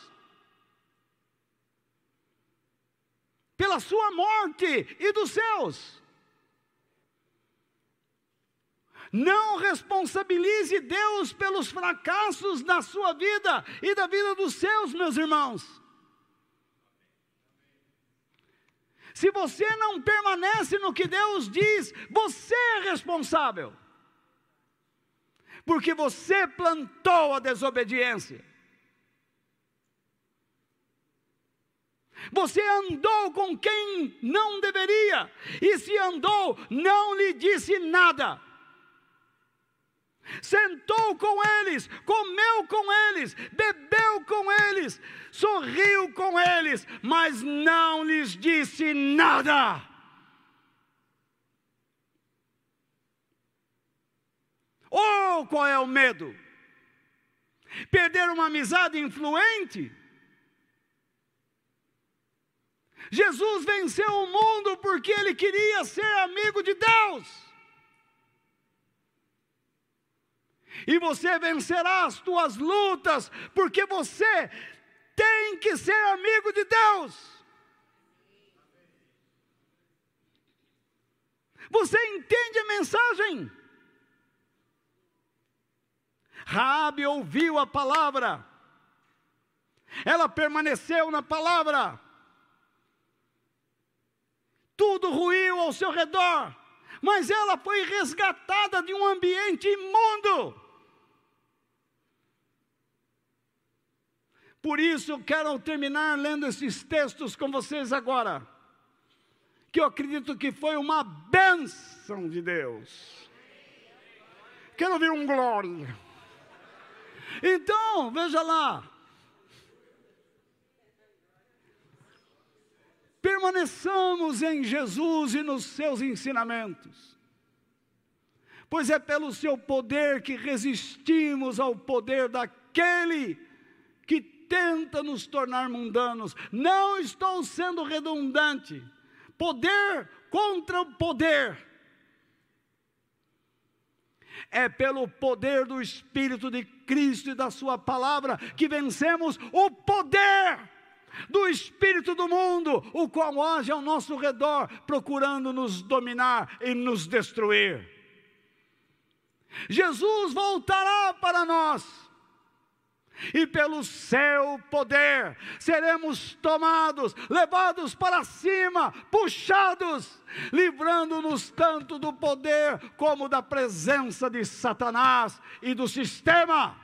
pela sua morte e dos seus. Não responsabilize Deus pelos fracassos da sua vida e da vida dos seus, meus irmãos. Se você não permanece no que Deus diz, você é responsável. Porque você plantou a desobediência. Você andou com quem não deveria, e se andou, não lhe disse nada sentou com eles, comeu com eles, bebeu com eles, sorriu com eles, mas não lhes disse nada. Oh, qual é o medo? Perder uma amizade influente? Jesus venceu o mundo porque ele queria ser amigo de Deus. e você vencerá as tuas lutas, porque você tem que ser amigo de Deus. Você entende a mensagem? Raabe ouviu a palavra. Ela permaneceu na palavra. Tudo ruiu ao seu redor, mas ela foi resgatada de um ambiente imundo. Por isso, quero terminar lendo esses textos com vocês agora, que eu acredito que foi uma bênção de Deus. Quero ouvir um glória. Então, veja lá. Permaneçamos em Jesus e nos seus ensinamentos, pois é pelo seu poder que resistimos ao poder daquele que tenta nos tornar mundanos. Não estou sendo redundante. Poder contra o poder é pelo poder do Espírito de Cristo e da Sua palavra que vencemos o poder do espírito do mundo, o qual age ao nosso redor, procurando nos dominar e nos destruir. Jesus voltará para nós e pelo seu poder seremos tomados, levados para cima, puxados, livrando-nos tanto do poder como da presença de Satanás e do sistema.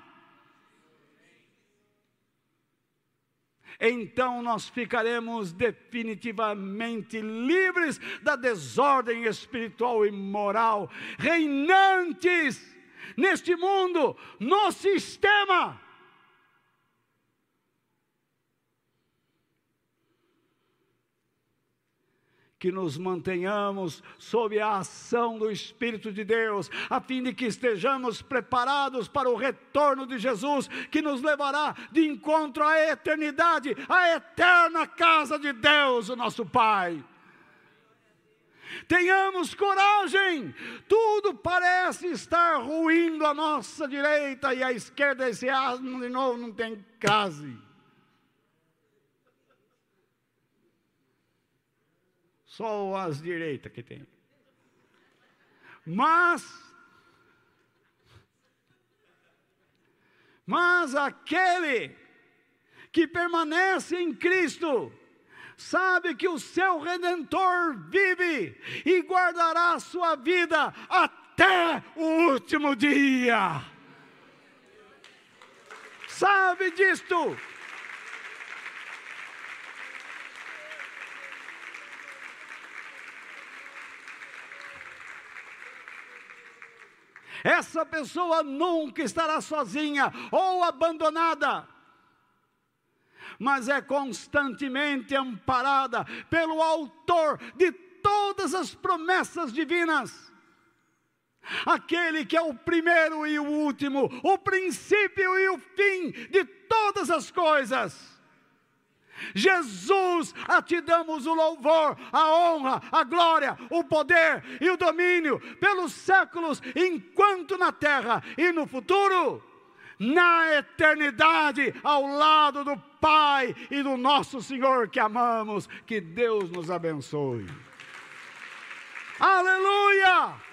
Então nós ficaremos definitivamente livres da desordem espiritual e moral, reinantes neste mundo, no sistema que nos mantenhamos sob a ação do Espírito de Deus, a fim de que estejamos preparados para o retorno de Jesus, que nos levará de encontro à eternidade, à eterna casa de Deus, o nosso Pai. Tenhamos coragem, tudo parece estar ruindo à nossa direita e à esquerda, esse asno de novo não tem case. Só as direitas que tem. Mas, mas aquele que permanece em Cristo, sabe que o seu redentor vive e guardará a sua vida até o último dia. Sabe disto? Essa pessoa nunca estará sozinha ou abandonada, mas é constantemente amparada pelo Autor de todas as promessas divinas. Aquele que é o primeiro e o último, o princípio e o fim de todas as coisas Jesus, a ti damos o louvor, a honra, a glória, o poder e o domínio pelos séculos, enquanto na terra e no futuro, na eternidade, ao lado do Pai e do nosso Senhor que amamos. Que Deus nos abençoe. Aleluia!